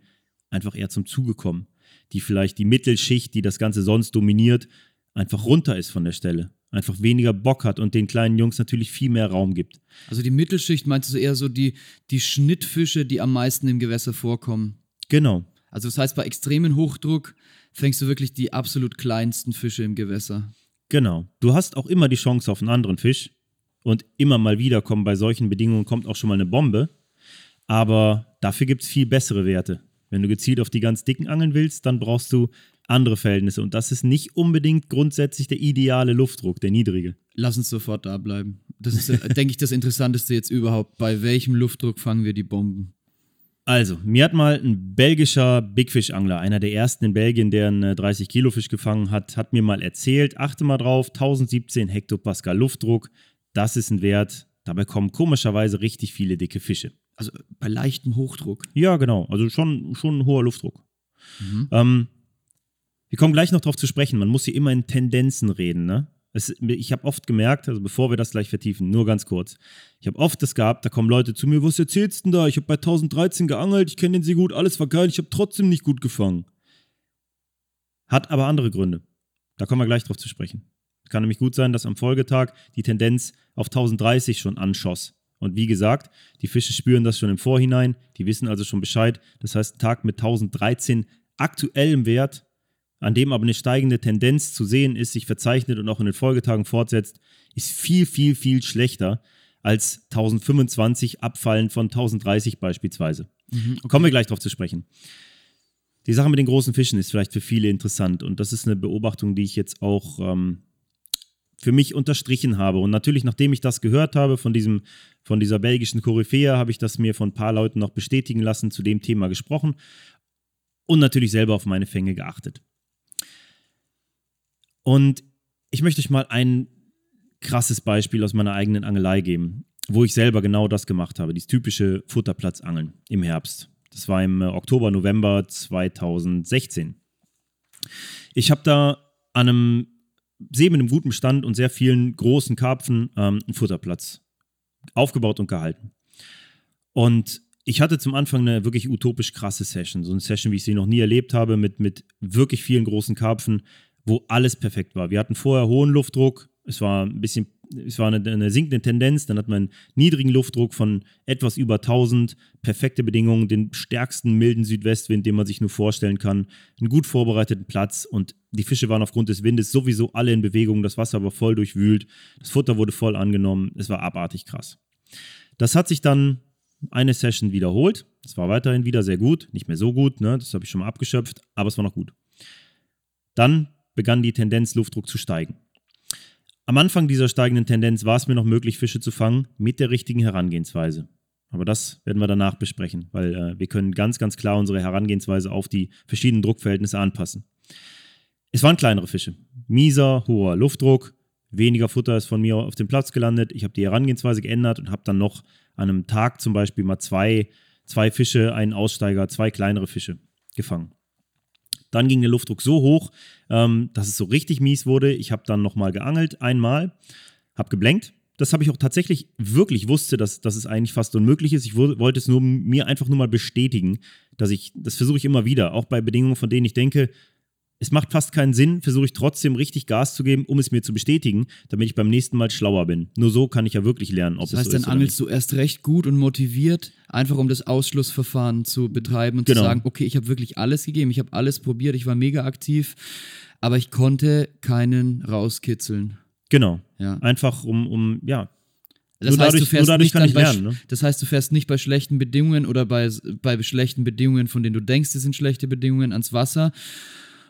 Speaker 3: einfach eher zum Zuge kommen. Die vielleicht die Mittelschicht, die das Ganze sonst dominiert, einfach runter ist von der Stelle. Einfach weniger Bock hat und den kleinen Jungs natürlich viel mehr Raum gibt.
Speaker 2: Also die Mittelschicht meinst du eher so die, die Schnittfische, die am meisten im Gewässer vorkommen.
Speaker 3: Genau.
Speaker 2: Also das heißt, bei extremen Hochdruck fängst du wirklich die absolut kleinsten Fische im Gewässer.
Speaker 3: Genau. Du hast auch immer die Chance auf einen anderen Fisch. Und immer mal wieder kommen bei solchen Bedingungen kommt auch schon mal eine Bombe. Aber dafür gibt es viel bessere Werte. Wenn du gezielt auf die ganz dicken angeln willst, dann brauchst du andere Verhältnisse. Und das ist nicht unbedingt grundsätzlich der ideale Luftdruck, der niedrige.
Speaker 2: Lass uns sofort da bleiben. Das ist, äh, denke ich, das Interessanteste jetzt überhaupt. Bei welchem Luftdruck fangen wir die Bomben?
Speaker 3: Also, mir hat mal ein belgischer Bigfish-Angler, einer der ersten in Belgien, der einen 30-Kilo-Fisch gefangen hat, hat mir mal erzählt, achte mal drauf, 1017 Hektopascal Luftdruck, das ist ein Wert, dabei kommen komischerweise richtig viele dicke Fische.
Speaker 2: Also bei leichtem Hochdruck.
Speaker 3: Ja, genau, also schon, schon ein hoher Luftdruck. Ähm, wir kommen gleich noch drauf zu sprechen, man muss hier immer in Tendenzen reden, ne? Es, ich habe oft gemerkt, also bevor wir das gleich vertiefen, nur ganz kurz. Ich habe oft das gehabt, da kommen Leute zu mir, was erzählst du denn da? Ich habe bei 1013 geangelt, ich kenne den See gut, alles war geil, ich habe trotzdem nicht gut gefangen. Hat aber andere Gründe. Da kommen wir gleich drauf zu sprechen. Kann nämlich gut sein, dass am Folgetag die Tendenz auf 1030 schon anschoss. Und wie gesagt, die Fische spüren das schon im Vorhinein, die wissen also schon Bescheid. Das heißt, ein Tag mit 1013 aktuellem Wert, an dem aber eine steigende Tendenz zu sehen ist, sich verzeichnet und auch in den Folgetagen fortsetzt, ist viel, viel, viel schlechter als 1025 abfallend von 1030 beispielsweise. Mhm, okay. Kommen wir gleich darauf zu sprechen. Die Sache mit den großen Fischen ist vielleicht für viele interessant und das ist eine Beobachtung, die ich jetzt auch ähm, für mich unterstrichen habe. Und natürlich, nachdem ich das gehört habe von, diesem, von dieser belgischen Koryphäe, habe ich das mir von ein paar Leuten noch bestätigen lassen, zu dem Thema gesprochen und natürlich selber auf meine Fänge geachtet. Und ich möchte euch mal ein krasses Beispiel aus meiner eigenen Angelei geben, wo ich selber genau das gemacht habe, dieses typische Futterplatzangeln im Herbst. Das war im Oktober, November 2016. Ich habe da an einem See mit einem guten Stand und sehr vielen großen Karpfen ähm, einen Futterplatz aufgebaut und gehalten. Und ich hatte zum Anfang eine wirklich utopisch krasse Session. So eine Session, wie ich sie noch nie erlebt habe, mit, mit wirklich vielen großen Karpfen, wo alles perfekt war. Wir hatten vorher hohen Luftdruck, es war ein bisschen, es war eine, eine, sinkende Tendenz, dann hat man einen niedrigen Luftdruck von etwas über 1000, perfekte Bedingungen, den stärksten milden Südwestwind, den man sich nur vorstellen kann, einen gut vorbereiteten Platz und die Fische waren aufgrund des Windes sowieso alle in Bewegung, das Wasser war voll durchwühlt, das Futter wurde voll angenommen, es war abartig krass. Das hat sich dann eine Session wiederholt, es war weiterhin wieder sehr gut, nicht mehr so gut, ne? das habe ich schon mal abgeschöpft, aber es war noch gut. Dann begann die Tendenz, Luftdruck zu steigen. Am Anfang dieser steigenden Tendenz war es mir noch möglich, Fische zu fangen mit der richtigen Herangehensweise. Aber das werden wir danach besprechen, weil äh, wir können ganz, ganz klar unsere Herangehensweise auf die verschiedenen Druckverhältnisse anpassen. Es waren kleinere Fische. Mieser, hoher Luftdruck, weniger Futter ist von mir auf dem Platz gelandet. Ich habe die Herangehensweise geändert und habe dann noch an einem Tag zum Beispiel mal zwei, zwei Fische, einen Aussteiger, zwei kleinere Fische gefangen. Dann ging der Luftdruck so hoch, ähm, dass es so richtig mies wurde. Ich habe dann nochmal geangelt, einmal, habe geblenkt. Das habe ich auch tatsächlich wirklich wusste, dass, dass es eigentlich fast unmöglich ist. Ich wollte es nur mir einfach nur mal bestätigen, dass ich, das versuche ich immer wieder, auch bei Bedingungen, von denen ich denke, es macht fast keinen Sinn, versuche ich trotzdem richtig Gas zu geben, um es mir zu bestätigen, damit ich beim nächsten Mal schlauer bin. Nur so kann ich ja wirklich lernen, ob
Speaker 2: das heißt,
Speaker 3: es
Speaker 2: so ist. dann angelst du erst recht gut und motiviert, einfach um das Ausschlussverfahren zu betreiben und genau. zu sagen, okay, ich habe wirklich alles gegeben, ich habe alles probiert, ich war mega aktiv, aber ich konnte keinen rauskitzeln.
Speaker 3: Genau. Ja. Einfach um, um ja,
Speaker 2: das nur heißt, dadurch, du fährst dadurch nicht lernen, ne? Das heißt, du fährst nicht bei schlechten Bedingungen oder bei, bei schlechten Bedingungen, von denen du denkst, es sind schlechte Bedingungen, ans Wasser,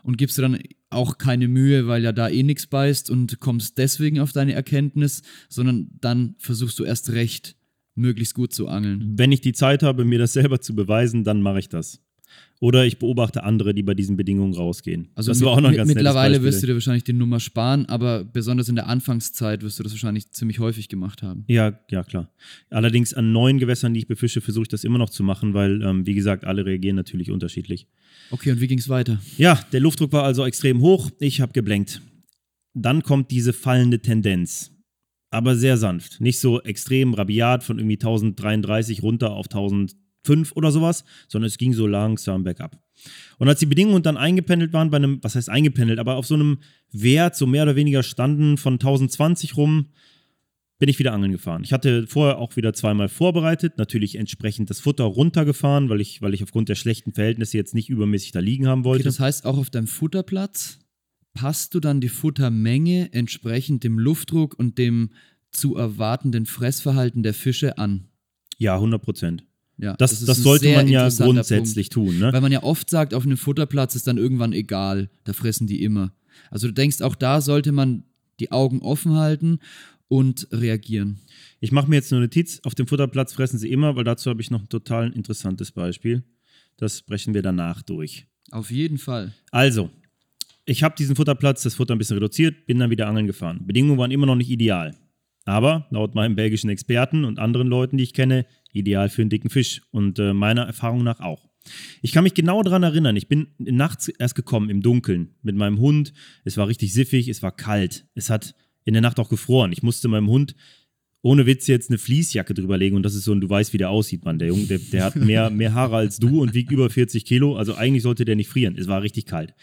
Speaker 2: und gibst dir dann auch keine Mühe, weil ja da eh nichts beißt und kommst deswegen auf deine Erkenntnis, sondern dann versuchst du erst recht, möglichst gut zu angeln.
Speaker 3: Wenn ich die Zeit habe, mir das selber zu beweisen, dann mache ich das. Oder ich beobachte andere, die bei diesen Bedingungen rausgehen.
Speaker 2: Also das war auch noch ganz Mittlerweile wirst du dir wahrscheinlich die Nummer sparen, aber besonders in der Anfangszeit wirst du das wahrscheinlich ziemlich häufig gemacht haben.
Speaker 3: Ja, ja, klar. Allerdings an neuen Gewässern, die ich befische, versuche ich das immer noch zu machen, weil, ähm, wie gesagt, alle reagieren natürlich unterschiedlich.
Speaker 2: Okay, und wie ging es weiter?
Speaker 3: Ja, der Luftdruck war also extrem hoch. Ich habe geblenkt. Dann kommt diese fallende Tendenz. Aber sehr sanft. Nicht so extrem rabiat von irgendwie 1033 runter auf 1000 fünf oder sowas, sondern es ging so langsam bergab. Und als die Bedingungen dann eingependelt waren, bei einem, was heißt eingependelt, aber auf so einem Wert so mehr oder weniger standen von 1020 rum, bin ich wieder angeln gefahren. Ich hatte vorher auch wieder zweimal vorbereitet, natürlich entsprechend das Futter runtergefahren, weil ich, weil ich aufgrund der schlechten Verhältnisse jetzt nicht übermäßig da liegen haben wollte. Okay,
Speaker 2: das heißt, auch auf deinem Futterplatz passt du dann die Futtermenge entsprechend dem Luftdruck und dem zu erwartenden Fressverhalten der Fische an.
Speaker 3: Ja, 100 Prozent. Ja, das, das, das sollte man ja grundsätzlich Punkt. tun. Ne?
Speaker 2: Weil man ja oft sagt, auf einem Futterplatz ist dann irgendwann egal, da fressen die immer. Also du denkst, auch da sollte man die Augen offen halten und reagieren.
Speaker 3: Ich mache mir jetzt eine Notiz, auf dem Futterplatz fressen sie immer, weil dazu habe ich noch ein total interessantes Beispiel. Das brechen wir danach durch.
Speaker 2: Auf jeden Fall.
Speaker 3: Also, ich habe diesen Futterplatz, das Futter ein bisschen reduziert, bin dann wieder angeln gefahren. Bedingungen waren immer noch nicht ideal. Aber laut meinem belgischen Experten und anderen Leuten, die ich kenne, ideal für einen dicken Fisch und äh, meiner Erfahrung nach auch. Ich kann mich genau daran erinnern, ich bin nachts erst gekommen im Dunkeln mit meinem Hund. Es war richtig siffig, es war kalt. Es hat in der Nacht auch gefroren. Ich musste meinem Hund ohne Witz jetzt eine Fließjacke drüberlegen und das ist so, und du weißt, wie der aussieht, Mann. Der Junge, der, der hat mehr, mehr Haare als du und wiegt über 40 Kilo. Also eigentlich sollte der nicht frieren. Es war richtig kalt.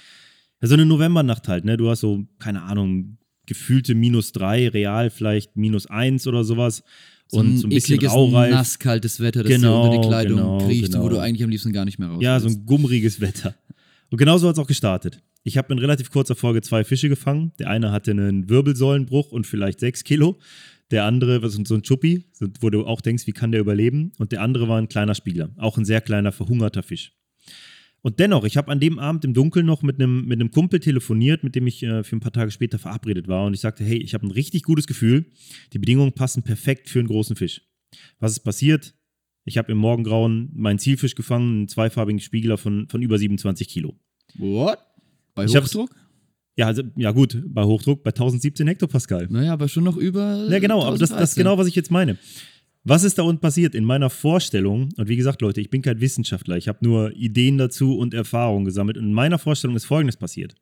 Speaker 3: Ja, so eine Novembernacht halt, ne? Du hast so, keine Ahnung, gefühlte minus drei, real vielleicht minus eins oder sowas. Und so ein bisschen raureif.
Speaker 2: nasskaltes Wetter, das
Speaker 3: Genau,
Speaker 2: dir unter die Kleidung
Speaker 3: genau,
Speaker 2: kriecht,
Speaker 3: genau.
Speaker 2: wo du eigentlich am liebsten gar nicht mehr raus
Speaker 3: Ja, so ein gummriges Wetter. Und genauso hat es auch gestartet. Ich habe in relativ kurzer Folge zwei Fische gefangen. Der eine hatte einen Wirbelsäulenbruch und vielleicht sechs Kilo. Der andere war so so ein Chuppi, so- wo du auch denkst, wie kann der überleben? Und der andere war ein kleiner Spiegler, auch ein sehr kleiner, verhungerter Fisch. Und dennoch, ich habe an dem Abend im Dunkeln noch mit einem, mit einem Kumpel telefoniert, mit dem ich äh, für ein paar Tage später verabredet war. Und ich sagte, hey, ich habe ein richtig gutes Gefühl. Die Bedingungen passen perfekt für einen großen Fisch. Was ist passiert? Ich habe im Morgengrauen meinen Zielfisch gefangen, einen zweifarbigen Spiegler von, von über 27 Kilo.
Speaker 2: What? Bei Hochdruck?
Speaker 3: Ja, also, ja gut, bei Hochdruck bei 1017 Hektopascal.
Speaker 2: Naja, aber schon noch über.
Speaker 3: Ja, genau, aber das, das ist
Speaker 2: 1013.
Speaker 3: genau, was ich jetzt meine. Was ist da unten passiert? In meiner Vorstellung, und wie gesagt, Leute, ich bin kein Wissenschaftler, ich habe nur Ideen dazu und Erfahrungen gesammelt. Und in meiner Vorstellung ist Folgendes passiert.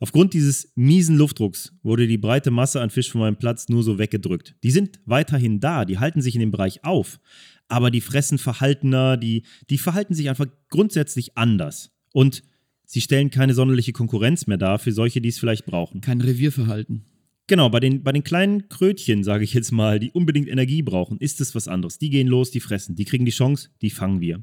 Speaker 3: Aufgrund dieses miesen Luftdrucks wurde die breite Masse an Fisch von meinem Platz nur so weggedrückt. Die sind weiterhin da, die halten sich in dem Bereich auf, aber die fressen verhaltener, die, die verhalten sich einfach grundsätzlich anders. Und sie stellen keine sonderliche Konkurrenz mehr dar für solche, die es vielleicht brauchen.
Speaker 2: Kein Revierverhalten.
Speaker 3: Genau, bei den, bei den kleinen Krötchen, sage ich jetzt mal, die unbedingt Energie brauchen, ist es was anderes. Die gehen los, die fressen, die kriegen die Chance, die fangen wir.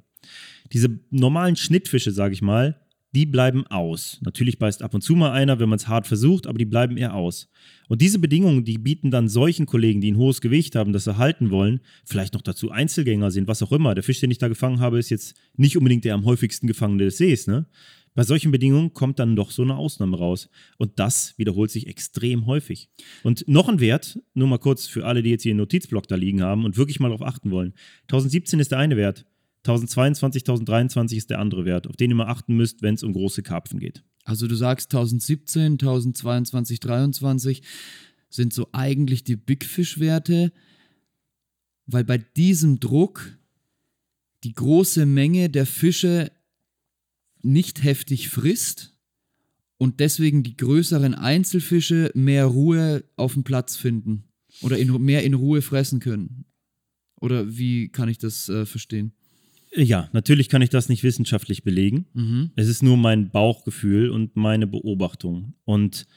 Speaker 3: Diese normalen Schnittfische, sage ich mal, die bleiben aus. Natürlich beißt ab und zu mal einer, wenn man es hart versucht, aber die bleiben eher aus. Und diese Bedingungen, die bieten dann solchen Kollegen, die ein hohes Gewicht haben, das sie halten wollen, vielleicht noch dazu Einzelgänger sind, was auch immer. Der Fisch, den ich da gefangen habe, ist jetzt nicht unbedingt der am häufigsten gefangene des Sees, ne? Bei solchen Bedingungen kommt dann doch so eine Ausnahme raus. Und das wiederholt sich extrem häufig. Und noch ein Wert, nur mal kurz für alle, die jetzt hier einen Notizblock da liegen haben und wirklich mal darauf achten wollen. 1017 ist der eine Wert, 1022, 1023 ist der andere Wert, auf den ihr mal achten müsst, wenn es um große Karpfen geht.
Speaker 2: Also du sagst 1017, 1022, 23 sind so eigentlich die Big Fish-Werte, weil bei diesem Druck die große Menge der Fische nicht heftig frisst und deswegen die größeren Einzelfische mehr Ruhe auf dem Platz finden oder in, mehr in Ruhe fressen können. Oder wie kann ich das äh, verstehen?
Speaker 3: Ja, natürlich kann ich das nicht wissenschaftlich belegen.
Speaker 2: Mhm.
Speaker 3: Es ist nur mein Bauchgefühl und meine Beobachtung. Und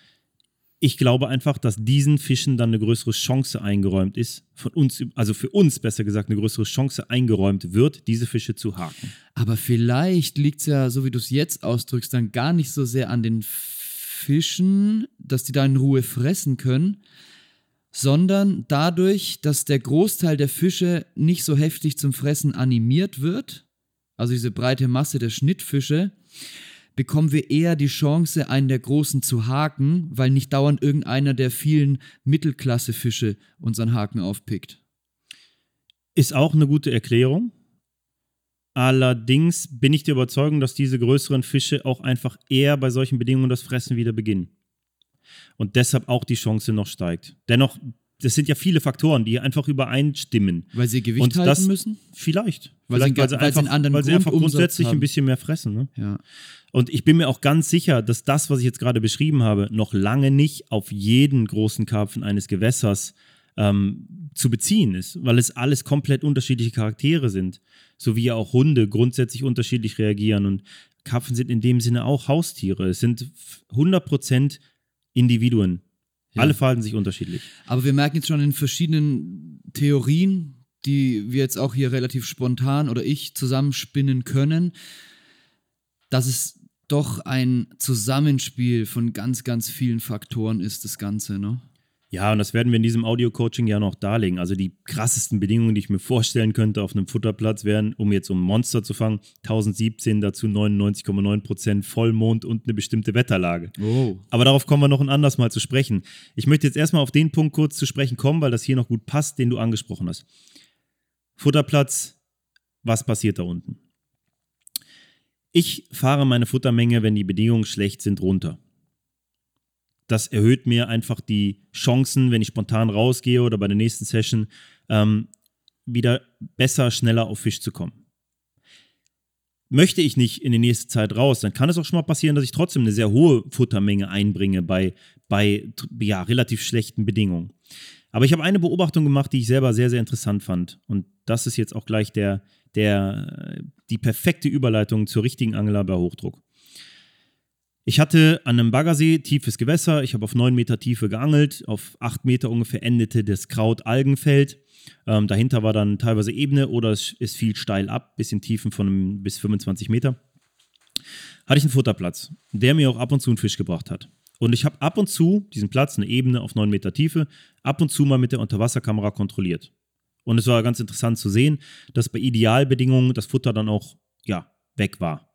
Speaker 3: ich glaube einfach, dass diesen Fischen dann eine größere Chance eingeräumt ist, von uns, also für uns besser gesagt, eine größere Chance eingeräumt wird, diese Fische zu haken.
Speaker 2: Aber vielleicht liegt es ja, so wie du es jetzt ausdrückst, dann gar nicht so sehr an den Fischen, dass die da in Ruhe fressen können, sondern dadurch, dass der Großteil der Fische nicht so heftig zum Fressen animiert wird, also diese breite Masse der Schnittfische, bekommen wir eher die Chance, einen der Großen zu haken, weil nicht dauernd irgendeiner der vielen Mittelklasse-Fische unseren Haken aufpickt.
Speaker 3: Ist auch eine gute Erklärung. Allerdings bin ich der Überzeugung, dass diese größeren Fische auch einfach eher bei solchen Bedingungen das Fressen wieder beginnen. Und deshalb auch die Chance noch steigt. Dennoch, das sind ja viele Faktoren, die einfach übereinstimmen.
Speaker 2: Weil sie Gewicht
Speaker 3: Und
Speaker 2: halten
Speaker 3: das-
Speaker 2: müssen?
Speaker 3: Vielleicht.
Speaker 2: Weil sie
Speaker 3: Vielleicht,
Speaker 2: einen- weil sie einen anderen
Speaker 3: weil sie einfach grundsätzlich
Speaker 2: haben.
Speaker 3: ein bisschen mehr fressen. Ne?
Speaker 2: Ja.
Speaker 3: Und ich bin mir auch ganz sicher, dass das, was ich jetzt gerade beschrieben habe, noch lange nicht auf jeden großen Karpfen eines Gewässers ähm, zu beziehen ist, weil es alles komplett unterschiedliche Charaktere sind, so wie auch Hunde grundsätzlich unterschiedlich reagieren und Karpfen sind in dem Sinne auch Haustiere. Es sind 100% Individuen.
Speaker 2: Ja.
Speaker 3: Alle verhalten sich unterschiedlich.
Speaker 2: Aber wir merken jetzt schon in verschiedenen Theorien, die wir jetzt auch hier relativ spontan oder ich zusammenspinnen können, dass es doch ein Zusammenspiel von ganz, ganz vielen Faktoren ist, das Ganze, ne?
Speaker 3: Ja, und das werden wir in diesem Audio-Coaching ja noch darlegen. Also die krassesten Bedingungen, die ich mir vorstellen könnte auf einem Futterplatz wären, um jetzt um ein Monster zu fangen, 1017, dazu 99,9% Vollmond und eine bestimmte Wetterlage.
Speaker 2: Oh.
Speaker 3: Aber darauf kommen wir noch ein anderes Mal zu sprechen. Ich möchte jetzt erstmal auf den Punkt kurz zu sprechen kommen, weil das hier noch gut passt, den du angesprochen hast. Futterplatz, was passiert da unten? Ich fahre meine Futtermenge, wenn die Bedingungen schlecht sind, runter. Das erhöht mir einfach die Chancen, wenn ich spontan rausgehe oder bei der nächsten Session, ähm, wieder besser, schneller auf Fisch zu kommen. Möchte ich nicht in die nächste Zeit raus, dann kann es auch schon mal passieren, dass ich trotzdem eine sehr hohe Futtermenge einbringe bei, bei ja, relativ schlechten Bedingungen. Aber ich habe eine Beobachtung gemacht, die ich selber sehr, sehr interessant fand. Und das ist jetzt auch gleich der, der, die perfekte Überleitung zur richtigen Angler bei Hochdruck. Ich hatte an einem Baggersee tiefes Gewässer. Ich habe auf 9 Meter Tiefe geangelt. Auf 8 Meter ungefähr endete das Kraut-Algenfeld. Ähm, dahinter war dann teilweise Ebene oder es, es fiel steil ab, bis in Tiefen von bis 25 Meter. Hatte ich einen Futterplatz, der mir auch ab und zu einen Fisch gebracht hat. Und ich habe ab und zu diesen Platz, eine Ebene auf 9 Meter Tiefe, ab und zu mal mit der Unterwasserkamera kontrolliert. Und es war ganz interessant zu sehen, dass bei Idealbedingungen das Futter dann auch ja, weg war.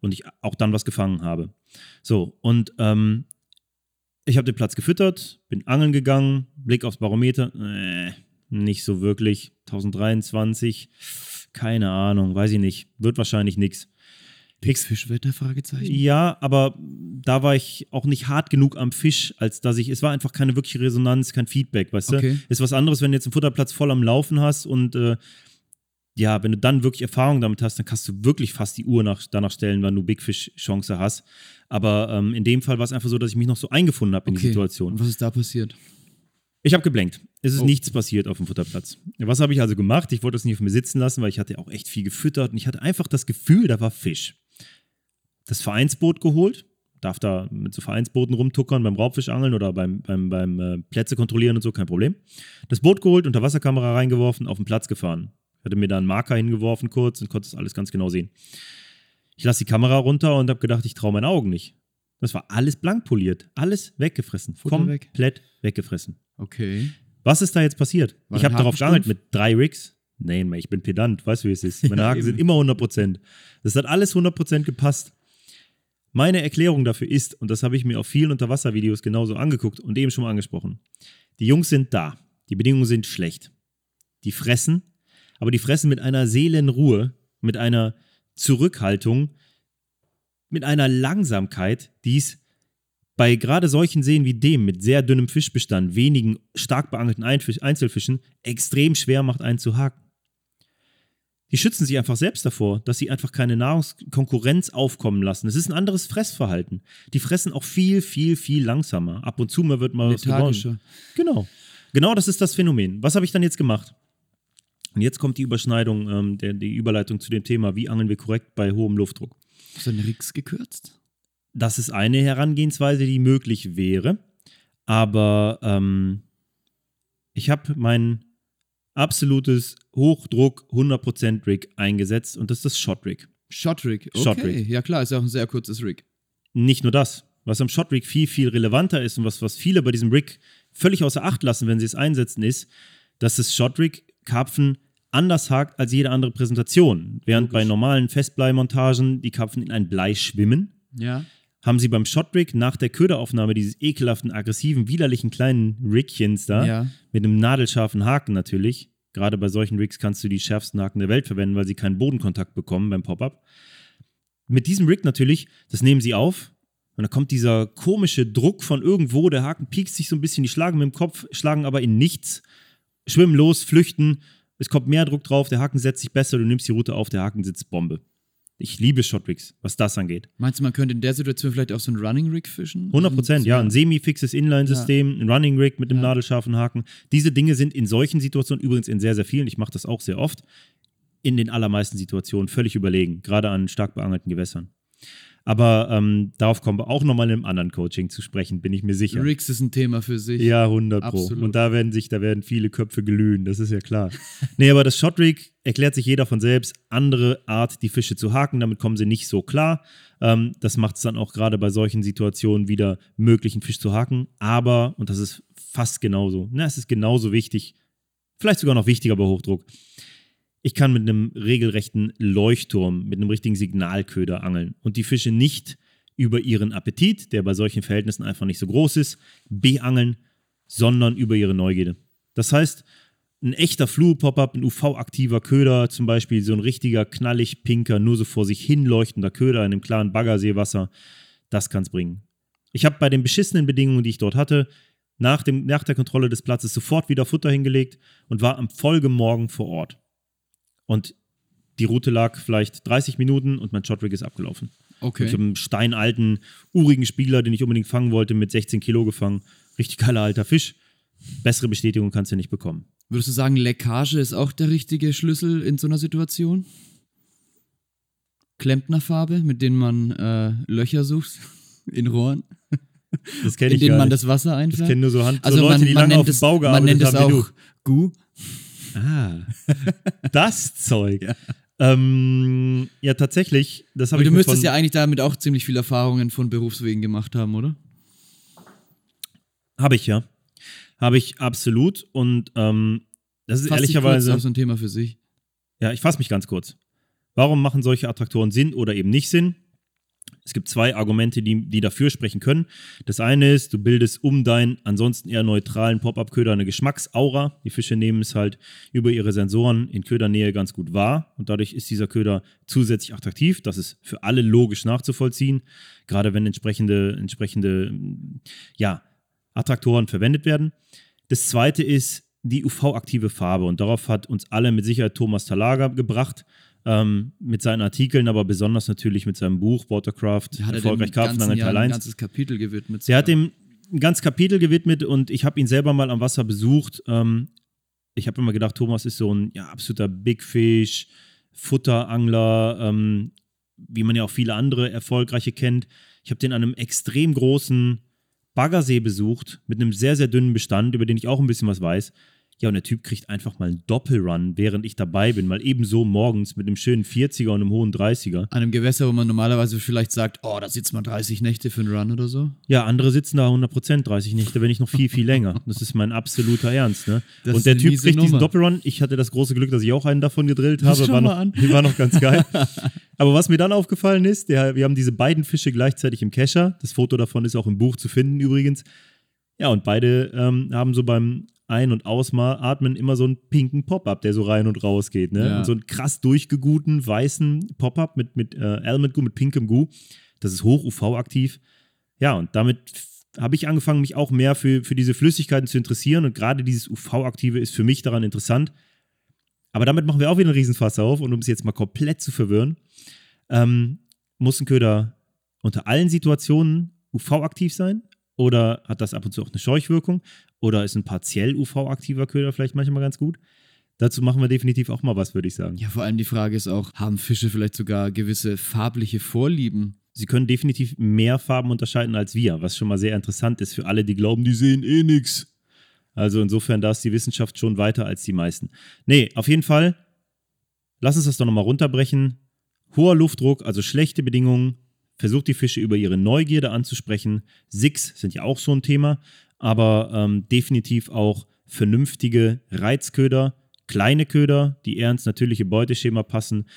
Speaker 3: Und ich auch dann was gefangen habe. So, und ähm, ich habe den Platz gefüttert, bin angeln gegangen, Blick aufs Barometer, äh, nicht so wirklich. 1023, keine Ahnung, weiß ich nicht. Wird wahrscheinlich nichts.
Speaker 2: Fischwetter? Fragezeichen.
Speaker 3: Ja, aber da war ich auch nicht hart genug am Fisch, als dass ich, es war einfach keine wirkliche Resonanz, kein Feedback, weißt
Speaker 2: Okay.
Speaker 3: du? Ist was anderes, wenn du jetzt einen Futterplatz voll am Laufen hast und äh, ja, wenn du dann wirklich Erfahrung damit hast, dann kannst du wirklich fast die Uhr nach, danach stellen, wann du Big Fish Chance hast. Aber ähm, in dem Fall war es einfach so, dass ich mich noch so eingefunden habe in die Situation.
Speaker 2: Und was ist da passiert?
Speaker 3: Ich habe geblenkt. Es ist
Speaker 2: Oh.
Speaker 3: nichts passiert auf dem Futterplatz. Was habe ich also gemacht? Ich wollte es nicht auf mir sitzen lassen, weil ich hatte auch echt viel gefüttert und ich hatte einfach das Gefühl, da war Fisch. Das Vereinsboot geholt, darf da mit so Vereinsbooten rumtuckern beim Raubfischangeln oder beim, beim, beim äh, Plätze kontrollieren und so, kein Problem. Das Boot geholt, unter Wasserkamera reingeworfen, auf den Platz gefahren. Ich hatte mir da einen Marker hingeworfen kurz und konnte das alles ganz genau sehen. Ich lasse die Kamera runter und habe gedacht, ich traue meinen Augen nicht. Das war alles blank poliert, alles weggefressen,
Speaker 2: Futter weg.
Speaker 3: komplett weggefressen.
Speaker 2: Okay.
Speaker 3: Was ist da jetzt passiert?
Speaker 2: War
Speaker 3: ich habe darauf geangelt mit drei Rigs. Nein, ich bin pedant, weißt du, wie es ist. Meine
Speaker 2: Ja,
Speaker 3: Haken
Speaker 2: eben.
Speaker 3: sind immer 100%. Das hat alles 100% gepasst. Meine Erklärung dafür ist, und das habe ich mir auf vielen Unterwasservideos genauso angeguckt und eben schon mal angesprochen, die Jungs sind da. Die Bedingungen sind schlecht. Die fressen, aber die fressen mit einer Seelenruhe, mit einer Zurückhaltung, mit einer Langsamkeit, die es bei gerade solchen Seen wie dem mit sehr dünnem Fischbestand, wenigen stark beangelten Einzelfischen, extrem schwer macht, einen zu haken. Die schützen sich einfach selbst davor, dass sie einfach keine Nahrungskonkurrenz aufkommen lassen. Es ist ein anderes Fressverhalten. Die fressen auch viel, viel, viel langsamer. Ab und zu mal wird mal was gewonnen. Genau. Genau das ist das Phänomen. Was habe ich dann jetzt gemacht? Und jetzt kommt die Überschneidung, ähm, der, die Überleitung zu dem Thema, wie angeln wir korrekt bei hohem Luftdruck.
Speaker 2: Hast du deine Rigs gekürzt?
Speaker 3: Das ist eine Herangehensweise, die möglich wäre. Aber ähm, ich habe mein absolutes Hochdruck 100% Rig eingesetzt und das ist das Shot Rig.
Speaker 2: Shot Rig. Okay.
Speaker 3: Shot Rig.
Speaker 2: Ja klar, ist ja auch ein sehr kurzes Rig.
Speaker 3: Nicht nur das. Was am Shot Rig viel, viel relevanter ist und was, was viele bei diesem Rig völlig außer Acht lassen, wenn sie es einsetzen, ist, dass das Shot Rig Karpfen anders hakt als jede andere Präsentation. Während bei normalen Festbleimontagen die Karpfen in ein Blei schwimmen,
Speaker 2: Ja.
Speaker 3: haben sie beim Shot Rig nach der Köderaufnahme dieses ekelhaften, aggressiven, widerlichen kleinen Rigchens da,
Speaker 2: Ja.
Speaker 3: mit einem nadelscharfen Haken natürlich. Gerade bei solchen Rigs kannst du die schärfsten Haken der Welt verwenden, weil sie keinen Bodenkontakt bekommen beim Pop-Up. Mit diesem Rig natürlich, das nehmen sie auf und dann kommt dieser komische Druck von irgendwo, der Haken piekst sich so ein bisschen, die schlagen mit dem Kopf, schlagen aber in nichts, schwimmen los, flüchten, es kommt mehr Druck drauf, der Haken setzt sich besser, du nimmst die Route auf, der Haken sitzt Bombe. Ich liebe Shot Rigs, was das angeht.
Speaker 2: Meinst du, man könnte in der Situation vielleicht auch so ein Running Rig fischen?
Speaker 3: 100 Prozent, ja. Ein semi-fixes Inline-System, ein Running Rig mit einem
Speaker 2: Ja.
Speaker 3: nadelscharfen Haken. Diese Dinge sind in solchen Situationen, übrigens in sehr, sehr vielen, ich mache das auch sehr oft, in den allermeisten Situationen völlig überlegen, gerade an stark beangelten Gewässern. Aber ähm, darauf kommen wir auch nochmal in einem anderen Coaching zu sprechen, bin ich mir sicher.
Speaker 2: Rigs ist ein Thema für sich.
Speaker 3: Ja, 100 Pro.
Speaker 2: Absolut.
Speaker 3: Und da werden sich, da werden viele Köpfe glühen, das ist ja klar. nee, aber das Shot Rig erklärt sich jeder von selbst. Andere Art, die Fische zu haken, damit kommen sie nicht so klar. Ähm, das macht es dann auch gerade bei solchen Situationen wieder möglich, einen Fisch zu haken. Aber, und das ist fast genauso, na, es ist genauso wichtig, vielleicht sogar noch wichtiger bei Hochdruck. Ich kann mit einem regelrechten Leuchtturm, mit einem richtigen Signalköder angeln und die Fische nicht über ihren Appetit, der bei solchen Verhältnissen einfach nicht so groß ist, beangeln, sondern über ihre Neugierde. Das heißt, ein echter Fluo-Pop-Up, ein UV-aktiver Köder, zum Beispiel so ein richtiger knallig pinker, nur so vor sich hin leuchtender Köder in einem klaren Baggerseewasser, das kann es bringen. Ich habe bei den beschissenen Bedingungen, die ich dort hatte, nach, dem, nach der Kontrolle des Platzes sofort wieder Futter hingelegt und war am Folgemorgen vor Ort. Und die Route lag vielleicht 30 Minuten und mein Shotrig ist abgelaufen. Und
Speaker 2: Okay.
Speaker 3: ich habe einen steinalten, urigen Spieler, den ich unbedingt fangen wollte, mit 16 Kilo gefangen. Richtig geiler alter Fisch. Bessere Bestätigung kannst du nicht bekommen.
Speaker 2: Würdest du sagen, Leckage ist auch der richtige Schlüssel in so einer Situation? Klempnerfarbe, mit denen man äh, Löcher sucht? in Rohren,
Speaker 3: Das kenne
Speaker 2: in
Speaker 3: ich
Speaker 2: denen
Speaker 3: gar
Speaker 2: man das Wasser
Speaker 3: Ich
Speaker 2: einfährt.
Speaker 3: kenne nur so, Hand,
Speaker 2: also
Speaker 3: so Leute,
Speaker 2: man,
Speaker 3: die
Speaker 2: man
Speaker 3: lange auf
Speaker 2: nennt
Speaker 3: dem
Speaker 2: es, man nennt es auch Gu.
Speaker 3: Ah, das Zeug. Ähm, ja, tatsächlich, das habe
Speaker 2: Aber
Speaker 3: ich
Speaker 2: du müsstest
Speaker 3: von,
Speaker 2: ja eigentlich damit auch ziemlich viele Erfahrungen von Berufswegen gemacht haben, oder?
Speaker 3: Habe ich ja. Habe ich absolut. Und ähm, das ist
Speaker 2: Fass
Speaker 3: ehrlicherweise.
Speaker 2: auf so ein Thema für sich.
Speaker 3: Ja, ich fasse mich ganz kurz. Warum machen solche Attraktoren Sinn oder eben nicht Sinn? Es gibt zwei Argumente, die, die dafür sprechen können. Das eine ist, du bildest um deinen ansonsten eher neutralen Pop-Up-Köder eine Geschmacksaura. Die Fische nehmen es halt über ihre Sensoren in Ködernähe ganz gut wahr und dadurch ist dieser Köder zusätzlich attraktiv. Das ist für alle logisch nachzuvollziehen, gerade wenn entsprechende, entsprechende ja, Attraktoren verwendet werden. Das zweite ist die UV-aktive Farbe und darauf hat uns alle mit Sicherheit Thomas Talaga gebracht. Ähm, mit seinen Artikeln, aber besonders natürlich mit seinem Buch Watercraft,
Speaker 2: er
Speaker 3: erfolgreich Karpfenangeln Teil
Speaker 2: ein
Speaker 3: 1.
Speaker 2: ganzes Kapitel gewidmet.
Speaker 3: Der hat dem ein ganzes Kapitel gewidmet und ich habe ihn selber mal am Wasser besucht. Ähm, ich habe immer gedacht, Thomas ist so ein ja, absoluter Big Fish, Futterangler, ähm, wie man ja auch viele andere erfolgreiche kennt. Ich habe den an einem extrem großen Baggersee besucht, mit einem sehr, sehr dünnen Bestand, über den ich auch ein bisschen was weiß. Ja, und der Typ kriegt einfach mal einen Doppelrun, während ich dabei bin, mal ebenso morgens mit einem schönen 40er und einem hohen 30er.
Speaker 2: An einem Gewässer, wo man normalerweise vielleicht sagt, oh, da sitzt man 30 Nächte für einen Run oder so.
Speaker 3: Ja, andere sitzen da 100% 30 Nächte, wenn nicht noch viel, viel länger. Das ist mein absoluter Ernst. Ne?
Speaker 2: Das
Speaker 3: und der Typ kriegt diesen
Speaker 2: Nummer.
Speaker 3: Doppelrun. Ich hatte das große Glück, dass ich auch einen davon gedrillt habe.
Speaker 2: Schau
Speaker 3: War
Speaker 2: mal
Speaker 3: noch,
Speaker 2: an.
Speaker 3: war noch ganz geil. Aber was mir dann aufgefallen ist, der, wir haben diese beiden Fische gleichzeitig im Kescher. Das Foto davon ist auch im Buch zu finden übrigens. Ja, und beide ähm, haben so beim Ein- und Ausatmen immer so einen pinken Pop-Up, der so rein und raus geht. Ne?
Speaker 2: Ja.
Speaker 3: Und so einen krass durchgeguten weißen Pop-Up mit, mit äh, Almond Goo, mit pinkem Goo. Das ist hoch UV-aktiv. Ja, und damit habe ich angefangen, mich auch mehr für, für diese Flüssigkeiten zu interessieren. Und gerade dieses UV-Aktive ist für mich daran interessant. Aber damit machen wir auch wieder einen Riesenfass auf. Und um es jetzt mal komplett zu verwirren, ähm, muss ein Köder unter allen Situationen UV-aktiv sein? Oder hat das ab und zu auch eine Scheuchwirkung? Oder ist ein partiell UV-aktiver Köder vielleicht manchmal ganz gut? Dazu machen wir definitiv auch mal was, würde ich sagen.
Speaker 2: Ja, vor allem die Frage ist auch, haben Fische vielleicht sogar gewisse farbliche Vorlieben?
Speaker 3: Sie können definitiv mehr Farben unterscheiden als wir, was schon mal sehr interessant ist für alle, die glauben, die sehen eh nix. Also insofern, da ist die Wissenschaft schon weiter als die meisten. Nee, auf jeden Fall, lass uns das doch nochmal runterbrechen. Hoher Luftdruck, also schlechte Bedingungen, versucht die Fische über ihre Neugierde anzusprechen. Six sind ja auch so ein Thema, aber ähm, definitiv auch vernünftige Reizköder, kleine Köder, die eher ins natürliche Beuteschema passen,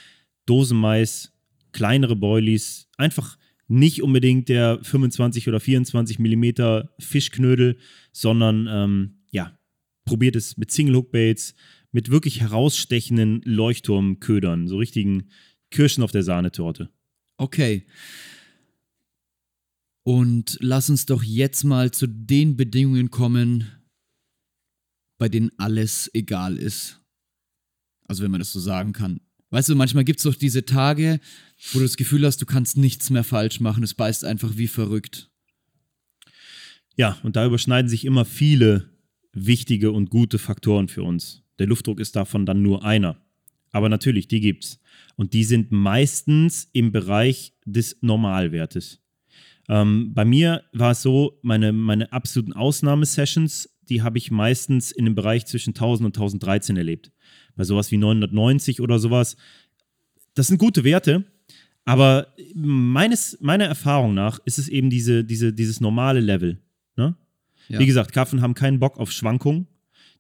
Speaker 3: Dosenmais, kleinere Boilies, einfach nicht unbedingt der 25 oder 24 Millimeter Fischknödel, sondern ähm, ja, probiert es mit Single Hook Baits, mit wirklich herausstechenden Leuchtturmködern, so richtigen Kirschen auf der Sahnetorte.
Speaker 2: Okay. Und lass uns doch jetzt mal zu den Bedingungen kommen, bei denen alles egal ist. Also wenn man das so sagen kann. Weißt du, manchmal gibt es doch diese Tage, wo du das Gefühl hast, du kannst nichts mehr falsch machen. Es beißt einfach wie verrückt.
Speaker 3: Ja, und da überschneiden sich immer viele wichtige und gute Faktoren für uns. Der Luftdruck ist davon dann nur einer. Aber natürlich, die gibt's. Und die sind meistens im Bereich des Normalwertes. Ähm, bei mir war es so, meine, meine absoluten Ausnahmesessions, die habe ich meistens in dem Bereich zwischen 1000 und 1013 erlebt. Bei sowas wie 990 oder sowas. Das sind gute Werte, aber meines, meiner Erfahrung nach ist es eben diese, diese, dieses normale Level. Ne?
Speaker 2: Ja.
Speaker 3: Wie gesagt, Karpfen haben keinen Bock auf Schwankungen.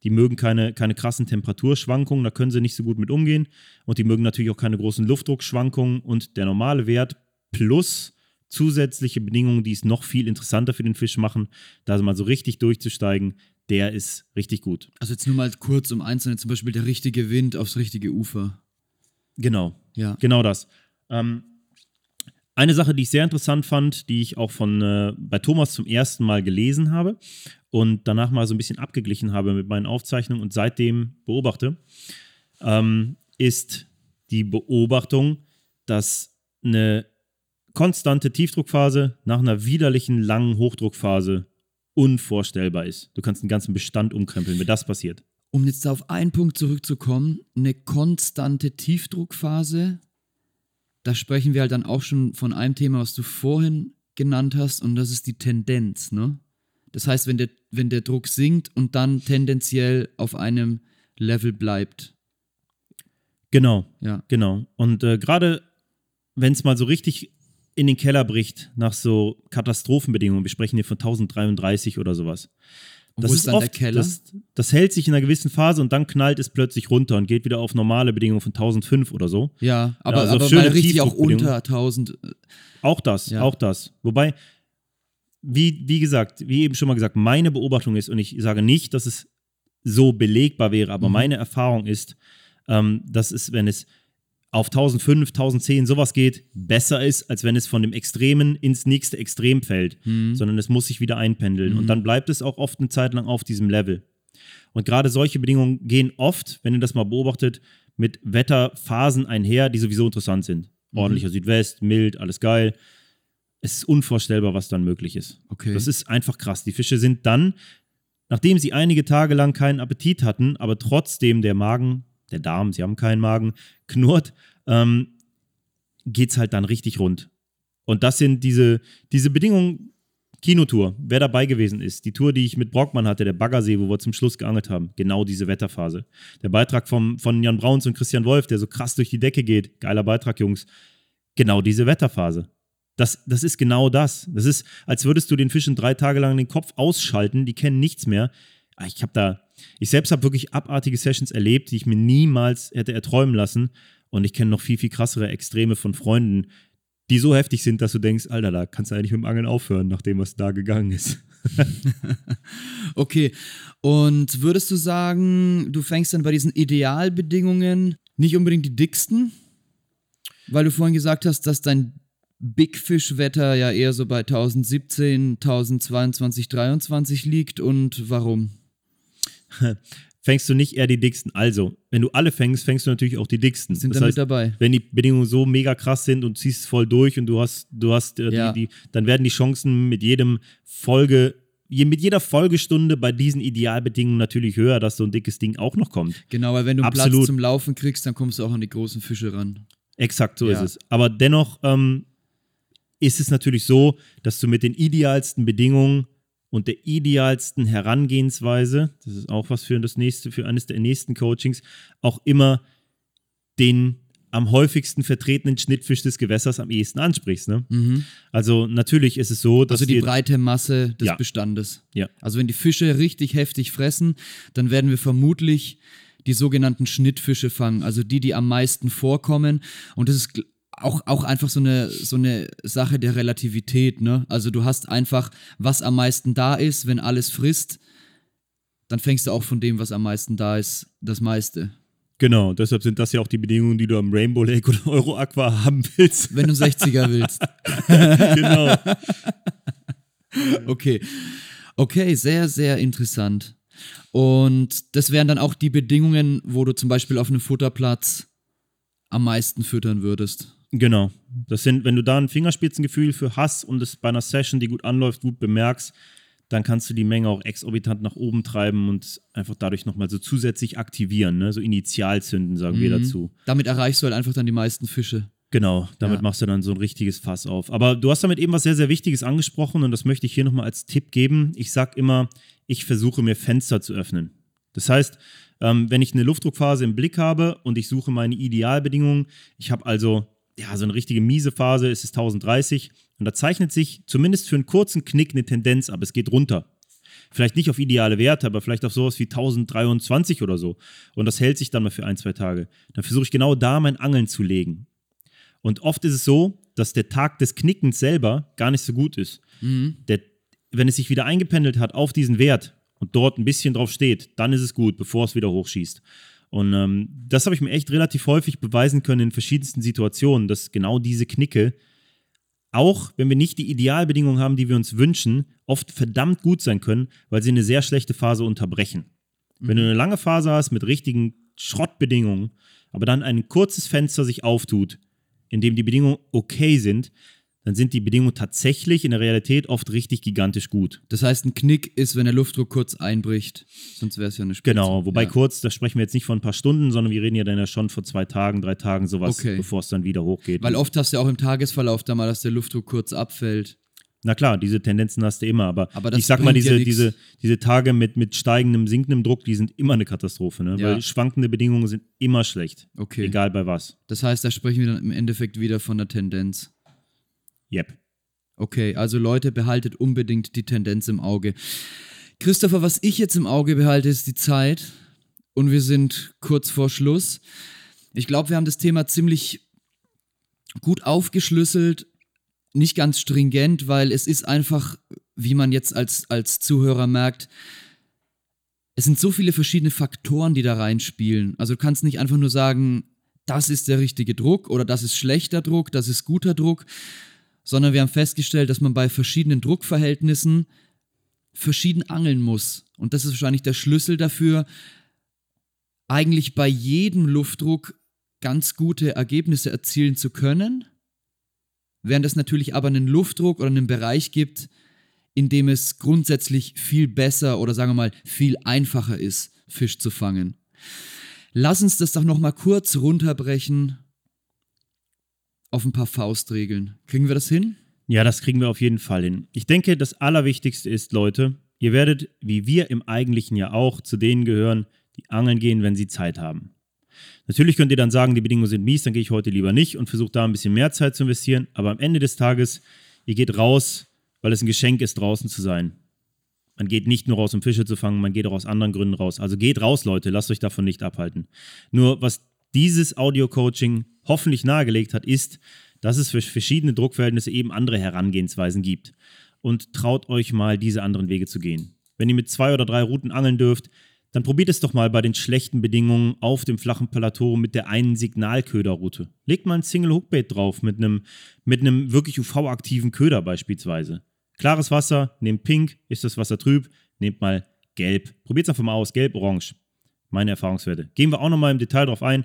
Speaker 3: Die mögen keine, keine krassen Temperaturschwankungen, da können sie nicht so gut mit umgehen. Und die mögen natürlich auch keine großen Luftdruckschwankungen. Und der normale Wert plus zusätzliche Bedingungen, die es noch viel interessanter für den Fisch machen, da mal so richtig durchzusteigen, der ist richtig gut.
Speaker 2: Also jetzt nur mal kurz um einzelne, zum Beispiel der richtige Wind aufs richtige Ufer.
Speaker 3: Genau.
Speaker 2: Ja.
Speaker 3: Genau das. Ähm, eine Sache, die ich sehr interessant fand, die ich auch von äh, bei Thomas zum ersten Mal gelesen habe und danach mal so ein bisschen abgeglichen habe mit meinen Aufzeichnungen und seitdem beobachte, ähm, ist die Beobachtung, dass eine konstante Tiefdruckphase nach einer widerlichen langen Hochdruckphase unvorstellbar ist. Du kannst einen ganzen Bestand umkrempeln, wenn das passiert.
Speaker 2: Um jetzt auf einen Punkt zurückzukommen, eine konstante Tiefdruckphase, da sprechen wir halt dann auch schon von einem Thema, was du vorhin genannt hast und das ist die Tendenz, ne? Das heißt, wenn der, wenn der Druck sinkt und dann tendenziell auf einem Level bleibt.
Speaker 3: Genau,
Speaker 2: Ja.
Speaker 3: genau. Und äh, gerade wenn es mal so richtig in den Keller bricht, nach so Katastrophenbedingungen, wir sprechen hier von 1033 oder sowas.
Speaker 2: Und wo ist dann der Keller?
Speaker 3: Das, das hält sich in einer gewissen Phase und dann knallt es plötzlich runter und geht wieder auf normale Bedingungen von 1005 oder so.
Speaker 2: Ja, aber,
Speaker 3: also
Speaker 2: aber mal richtig auch unter 1000.
Speaker 3: Auch das,
Speaker 2: Ja.
Speaker 3: auch das. Wobei, wie, wie gesagt, wie eben schon mal gesagt, meine Beobachtung ist, und ich sage nicht, dass es so belegbar wäre, aber
Speaker 2: Mhm.
Speaker 3: meine Erfahrung ist, ähm, dass es, wenn es auf 1005, 1010 sowas geht, besser ist, als wenn es von dem Extremen ins nächste Extrem fällt,
Speaker 2: Mhm.
Speaker 3: sondern es muss sich wieder einpendeln. Und dann bleibt es auch oft eine Zeit lang auf diesem Level. Und gerade solche Bedingungen gehen oft, wenn ihr das mal beobachtet, mit Wetterphasen einher, die sowieso interessant sind.
Speaker 2: Mhm.
Speaker 3: Ordentlicher Südwest, mild, alles geil. Es ist unvorstellbar, was dann möglich ist.
Speaker 2: Okay.
Speaker 3: Das ist einfach krass. Die Fische sind dann, nachdem sie einige Tage lang keinen Appetit hatten, aber trotzdem der Magen, der Darm, sie haben keinen Magen, knurrt, ähm, geht es halt dann richtig rund. Und das sind diese, diese Bedingungen, Kinotour, wer dabei gewesen ist, die Tour, die ich mit Brockmann hatte, der Baggersee, wo wir zum Schluss geangelt haben, genau diese Wetterphase. Der Beitrag vom, von Jan Brauns und Christian Wolf, der so krass durch die Decke geht, geiler Beitrag, Jungs, genau diese Wetterphase. Das, das ist genau das. Das ist, als würdest du den Fischen drei Tage lang den Kopf ausschalten, die kennen nichts mehr. Ah, Ich habe da, ich selbst habe wirklich abartige Sessions erlebt, die ich mir niemals hätte erträumen lassen. Und ich kenne noch viel, viel krassere Extreme von Freunden, die so heftig sind, dass du denkst, Alter, da kannst du eigentlich mit dem Angeln aufhören, nachdem was da gegangen ist.
Speaker 2: Okay. Und würdest du sagen, du fängst dann bei diesen Idealbedingungen nicht unbedingt die dicksten? Weil du vorhin gesagt hast, dass dein Big Fish-Wetter ja eher so bei 1017, 1022, 23 liegt. Und warum?
Speaker 3: Fängst du nicht eher die dicksten? Also, wenn du alle fängst, fängst du natürlich auch die dicksten.
Speaker 2: Sind
Speaker 3: das
Speaker 2: da mit
Speaker 3: heißt,
Speaker 2: dabei?
Speaker 3: wenn die Bedingungen so mega krass sind und ziehst voll durch und du hast, du hast äh,
Speaker 2: Ja.
Speaker 3: die, die, dann werden die Chancen mit jedem Folge, je, mit jeder Folgestunde bei diesen Idealbedingungen natürlich höher, dass so ein dickes Ding auch noch kommt.
Speaker 2: Genau, weil wenn du einen Platz
Speaker 3: Absolut.
Speaker 2: zum Laufen kriegst, dann kommst du auch an die großen Fische ran.
Speaker 3: Exakt, so
Speaker 2: Ja.
Speaker 3: ist es. Aber dennoch ähm, ist es natürlich so, dass du mit den idealsten Bedingungen und der idealsten Herangehensweise, das ist auch was für das nächste, für eines der nächsten Coachings, auch immer den am häufigsten vertretenen Schnittfisch des Gewässers am ehesten ansprichst. Ne? Also natürlich ist es so, dass
Speaker 2: Also die breite Masse des
Speaker 3: Ja.
Speaker 2: Bestandes.
Speaker 3: Ja.
Speaker 2: Also wenn die Fische richtig heftig fressen, dann werden wir vermutlich die sogenannten Schnittfische fangen, also die, die am meisten vorkommen. Und das ist auch, auch einfach so eine, so eine Sache der Relativität. Ne? Also du hast einfach, was am meisten da ist, wenn alles frisst, dann fängst du auch von dem, was am meisten da ist, das meiste.
Speaker 3: Genau, deshalb sind das ja auch die Bedingungen, die du am Rainbow Lake oder Euro Aqua haben willst.
Speaker 2: Wenn du 60er willst.
Speaker 3: genau.
Speaker 2: Okay. Okay, sehr, sehr interessant. Und das wären dann auch die Bedingungen, wo du zum Beispiel auf einem Futterplatz am meisten füttern würdest.
Speaker 3: Genau. Das sind, wenn du da ein Fingerspitzengefühl für hast und es bei einer Session, die gut anläuft, gut bemerkst, dann kannst du die Menge auch exorbitant nach oben treiben und einfach dadurch nochmal so zusätzlich aktivieren, ne? so Initialzünden, sagen wir dazu.
Speaker 2: Damit erreichst du halt einfach dann die meisten Fische.
Speaker 3: Genau, damit
Speaker 2: Ja.
Speaker 3: machst du dann so ein richtiges Fass auf. Aber du hast damit eben was sehr, sehr Wichtiges angesprochen und das möchte ich hier nochmal als Tipp geben. Ich sag immer, ich versuche mir Fenster zu öffnen. Das heißt, ähm, wenn ich eine Luftdruckphase im Blick habe und ich suche meine Idealbedingungen, ich habe also ja, so eine richtige miese Phase, es ist 1030 und da zeichnet sich zumindest für einen kurzen Knick eine Tendenz ab, es geht runter. Vielleicht nicht auf ideale Werte, aber vielleicht auf sowas wie 1023 oder so. Und das hält sich dann mal für ein, zwei Tage. Dann versuche ich genau da mein Angeln zu legen. Und oft ist es so, dass der Tag des Knickens selber gar nicht so gut ist. Der, wenn es sich wieder eingependelt hat auf diesen Wert und dort ein bisschen drauf steht, dann ist es gut, bevor es wieder hochschießt. Und ähm, das habe ich mir echt relativ häufig beweisen können in verschiedensten Situationen, dass genau diese Knicke, auch wenn wir nicht die Idealbedingungen haben, die wir uns wünschen, oft verdammt gut sein können, weil sie eine sehr schlechte Phase unterbrechen. Wenn du eine lange Phase hast mit richtigen Schrottbedingungen, aber dann ein kurzes Fenster sich auftut, in dem die Bedingungen okay sind, dann sind die Bedingungen tatsächlich in der Realität oft richtig gigantisch gut.
Speaker 2: Das heißt, ein Knick ist, wenn der Luftdruck kurz einbricht. Sonst wäre es ja eine Spitze.
Speaker 3: Genau, wobei
Speaker 2: ja.
Speaker 3: kurz, da sprechen wir jetzt nicht von ein paar Stunden, sondern wir reden ja dann ja schon von zwei Tagen, drei Tagen, sowas,
Speaker 2: Okay.
Speaker 3: bevor es dann wieder hochgeht.
Speaker 2: Weil oft hast du ja auch im Tagesverlauf da mal, dass der Luftdruck kurz abfällt.
Speaker 3: Na klar, diese Tendenzen hast du immer, aber,
Speaker 2: Aber
Speaker 3: ich sag mal,
Speaker 2: ja
Speaker 3: diese,
Speaker 2: nix.
Speaker 3: diese, diese Tage mit, mit steigendem, sinkendem Druck, die sind immer eine Katastrophe, ne?
Speaker 2: Ja.
Speaker 3: weil schwankende Bedingungen sind immer schlecht.
Speaker 2: Okay.
Speaker 3: Egal bei was.
Speaker 2: Das heißt, da sprechen wir dann im Endeffekt wieder von der Tendenz.
Speaker 3: Yep.
Speaker 2: Okay, also Leute, behaltet unbedingt die Tendenz im Auge. Christopher, was ich jetzt im Auge behalte, ist die Zeit. Und wir sind kurz vor Schluss. Ich glaube, wir haben das Thema ziemlich gut aufgeschlüsselt. Nicht ganz stringent, weil es ist einfach, wie man jetzt als, als Zuhörer merkt, es sind so viele verschiedene Faktoren, die da reinspielen. Also du kannst nicht einfach nur sagen, das ist der richtige Druck oder das ist schlechter Druck, das ist guter Druck, sondern wir haben festgestellt, dass man bei verschiedenen Druckverhältnissen verschieden angeln muss. Und das ist wahrscheinlich der Schlüssel dafür, eigentlich bei jedem Luftdruck ganz gute Ergebnisse erzielen zu können, während es natürlich aber einen Luftdruck oder einen Bereich gibt, in dem es grundsätzlich viel besser oder sagen wir mal viel einfacher ist, Fisch zu fangen. Lass uns das doch noch mal kurz runterbrechen auf ein paar Faustregeln. Kriegen wir das hin?
Speaker 3: Ja, das kriegen wir auf jeden Fall hin. Ich denke, das Allerwichtigste ist, Leute, ihr werdet, wie wir im eigentlichen ja auch, zu denen gehören, die angeln gehen, wenn sie Zeit haben. Natürlich könnt ihr dann sagen, die Bedingungen sind mies, dann gehe ich heute lieber nicht und versuche da ein bisschen mehr Zeit zu investieren. Aber am Ende des Tages, ihr geht raus, weil es ein Geschenk ist, draußen zu sein. Man geht nicht nur raus, um Fische zu fangen, man geht auch aus anderen Gründen raus. Also geht raus, Leute, lasst euch davon nicht abhalten. Nur was dieses Audio-Coaching hoffentlich nahegelegt hat, ist, dass es für verschiedene Druckverhältnisse eben andere Herangehensweisen gibt. Und traut euch mal, diese anderen Wege zu gehen. Wenn ihr mit zwei oder drei Routen angeln dürft, dann probiert es doch mal bei den schlechten Bedingungen auf dem flachen Plateau mit der einen Signalköderroute. Legt mal ein Single Hookbait drauf mit einem, mit einem wirklich UV-aktiven Köder beispielsweise. Klares Wasser, nehmt pink, ist das Wasser trüb, nehmt mal gelb. Probiert es einfach mal aus, gelb, orange. Meine Erfahrungswerte. Gehen wir auch nochmal im Detail drauf ein,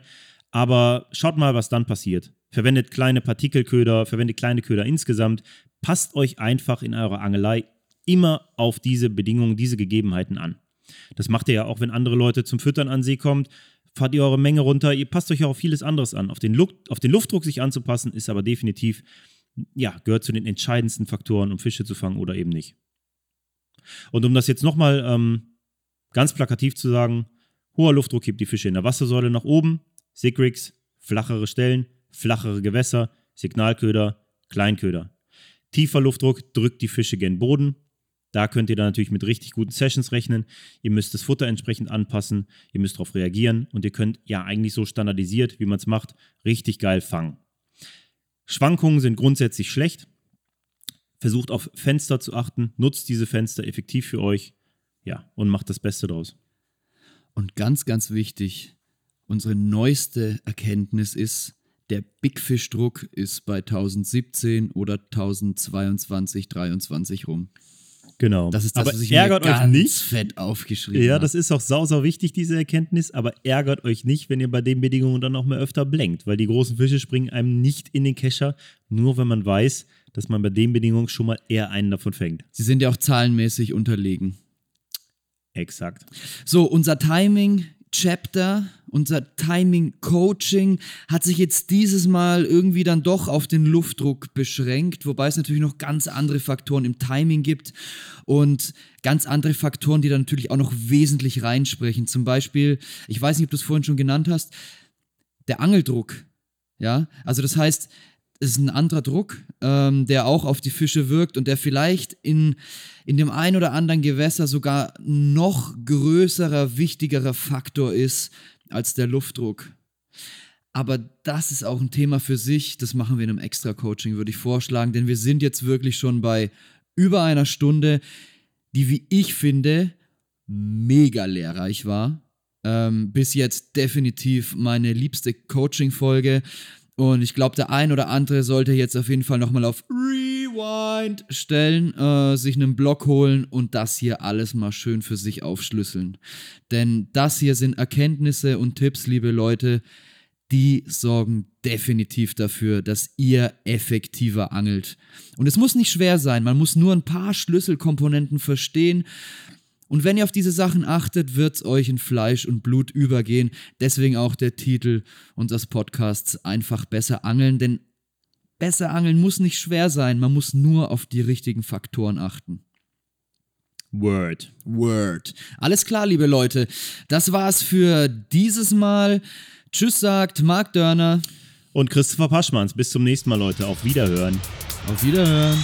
Speaker 3: aber schaut mal, was dann passiert. Verwendet kleine Partikelköder, verwendet kleine Köder insgesamt. Passt euch einfach in eurer Angelei immer auf diese Bedingungen, diese Gegebenheiten an. Das macht ihr ja auch, wenn andere Leute zum Füttern an See kommt. Fahrt ihr eure Menge runter, ihr passt euch ja auf vieles anderes an. Auf den, Lu auf den Luftdruck sich anzupassen, ist aber definitiv, ja, gehört zu den entscheidendsten Faktoren, um Fische zu fangen oder eben nicht. Und um das jetzt nochmal ähm, ganz plakativ zu sagen, hoher Luftdruck hebt die Fische in der Wassersäule nach oben, Sigrix, flachere Stellen, flachere Gewässer, Signalköder, Kleinköder. Tiefer Luftdruck drückt die Fische gen Boden. Da könnt ihr dann natürlich mit richtig guten Sessions rechnen. Ihr müsst das Futter entsprechend anpassen, ihr müsst darauf reagieren und ihr könnt ja eigentlich so standardisiert, wie man es macht, richtig geil fangen. Schwankungen sind grundsätzlich schlecht. Versucht auf Fenster zu achten, nutzt diese Fenster effektiv für euch, ja, und macht das Beste draus.
Speaker 2: Und ganz, ganz wichtig, unsere neueste Erkenntnis ist, der Big Fish Druck ist bei 1017 oder 1022, 23 rum.
Speaker 3: Genau.
Speaker 2: Das ist das,
Speaker 3: aber
Speaker 2: was ich mir
Speaker 3: ärgert
Speaker 2: ganz
Speaker 3: euch nicht.
Speaker 2: fett aufgeschrieben
Speaker 3: Ja,
Speaker 2: habe.
Speaker 3: das ist auch sau, sau wichtig, diese Erkenntnis, aber ärgert euch nicht, wenn ihr bei den Bedingungen dann auch mal öfter blenkt, weil die großen Fische springen einem nicht in den Kescher, nur wenn man weiß, dass man bei den Bedingungen schon mal eher einen davon fängt.
Speaker 2: Sie sind ja auch zahlenmäßig unterlegen.
Speaker 3: Exakt.
Speaker 2: So, unser Timing Chapter, unser Timing Coaching hat sich jetzt dieses Mal irgendwie dann doch auf den Luftdruck beschränkt, wobei es natürlich noch ganz andere Faktoren im Timing gibt und ganz andere Faktoren, die da natürlich auch noch wesentlich reinsprechen. Zum Beispiel, ich weiß nicht, ob du es vorhin schon genannt hast, der Angeldruck. Ja, also das heißt, ist ein anderer Druck, ähm, der auch auf die Fische wirkt und der vielleicht in, in dem einen oder anderen Gewässer sogar noch größerer, wichtigerer Faktor ist als der Luftdruck. Aber das ist auch ein Thema für sich. Das machen wir in einem Extra-Coaching, würde ich vorschlagen, denn wir sind jetzt wirklich schon bei über einer Stunde, die, wie ich finde, mega lehrreich war. Ähm, bis jetzt definitiv meine liebste Coaching-Folge. Und ich glaube, der ein oder andere sollte jetzt auf jeden Fall nochmal auf Rewind stellen, äh, sich einen Block holen und das hier alles mal schön für sich aufschlüsseln. Denn das hier sind Erkenntnisse und Tipps, liebe Leute, die sorgen definitiv dafür, dass ihr effektiver angelt. Und es muss nicht schwer sein, man muss nur ein paar Schlüsselkomponenten verstehen. Und wenn ihr auf diese Sachen achtet, wird es euch in Fleisch und Blut übergehen. Deswegen auch der Titel unseres Podcasts Einfach besser angeln. Denn
Speaker 4: Besser angeln muss nicht schwer sein, man muss nur auf die richtigen Faktoren achten.
Speaker 3: Word.
Speaker 4: Word. Alles klar, liebe Leute. Das war's für dieses Mal. Tschüss sagt Marc Dörner.
Speaker 3: Und Christopher Paschmanns. Bis zum nächsten Mal, Leute. Auf Wiederhören.
Speaker 4: Auf Wiederhören.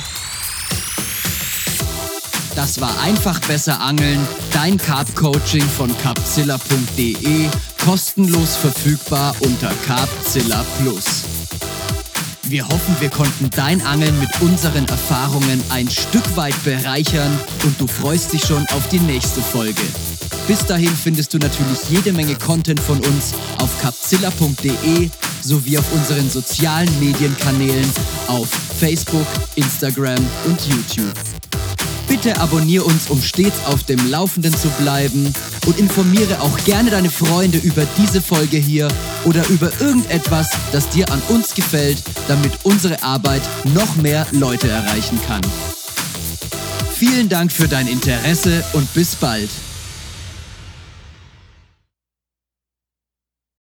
Speaker 2: Das war einfach besser angeln, dein Carp Coaching von carpzilla.de, kostenlos verfügbar unter Carpzilla Plus. Wir hoffen, wir konnten dein Angeln mit unseren Erfahrungen ein Stück weit bereichern und du freust dich schon auf die nächste Folge. Bis dahin findest du natürlich jede Menge Content von uns auf capzilla.de sowie auf unseren sozialen Medienkanälen auf Facebook, Instagram und YouTube. Bitte abonniere uns, um stets auf dem Laufenden zu bleiben und informiere auch gerne deine Freunde über diese Folge hier oder über irgendetwas, das dir an uns gefällt, damit unsere Arbeit noch mehr Leute erreichen kann. Vielen Dank für dein Interesse und bis bald.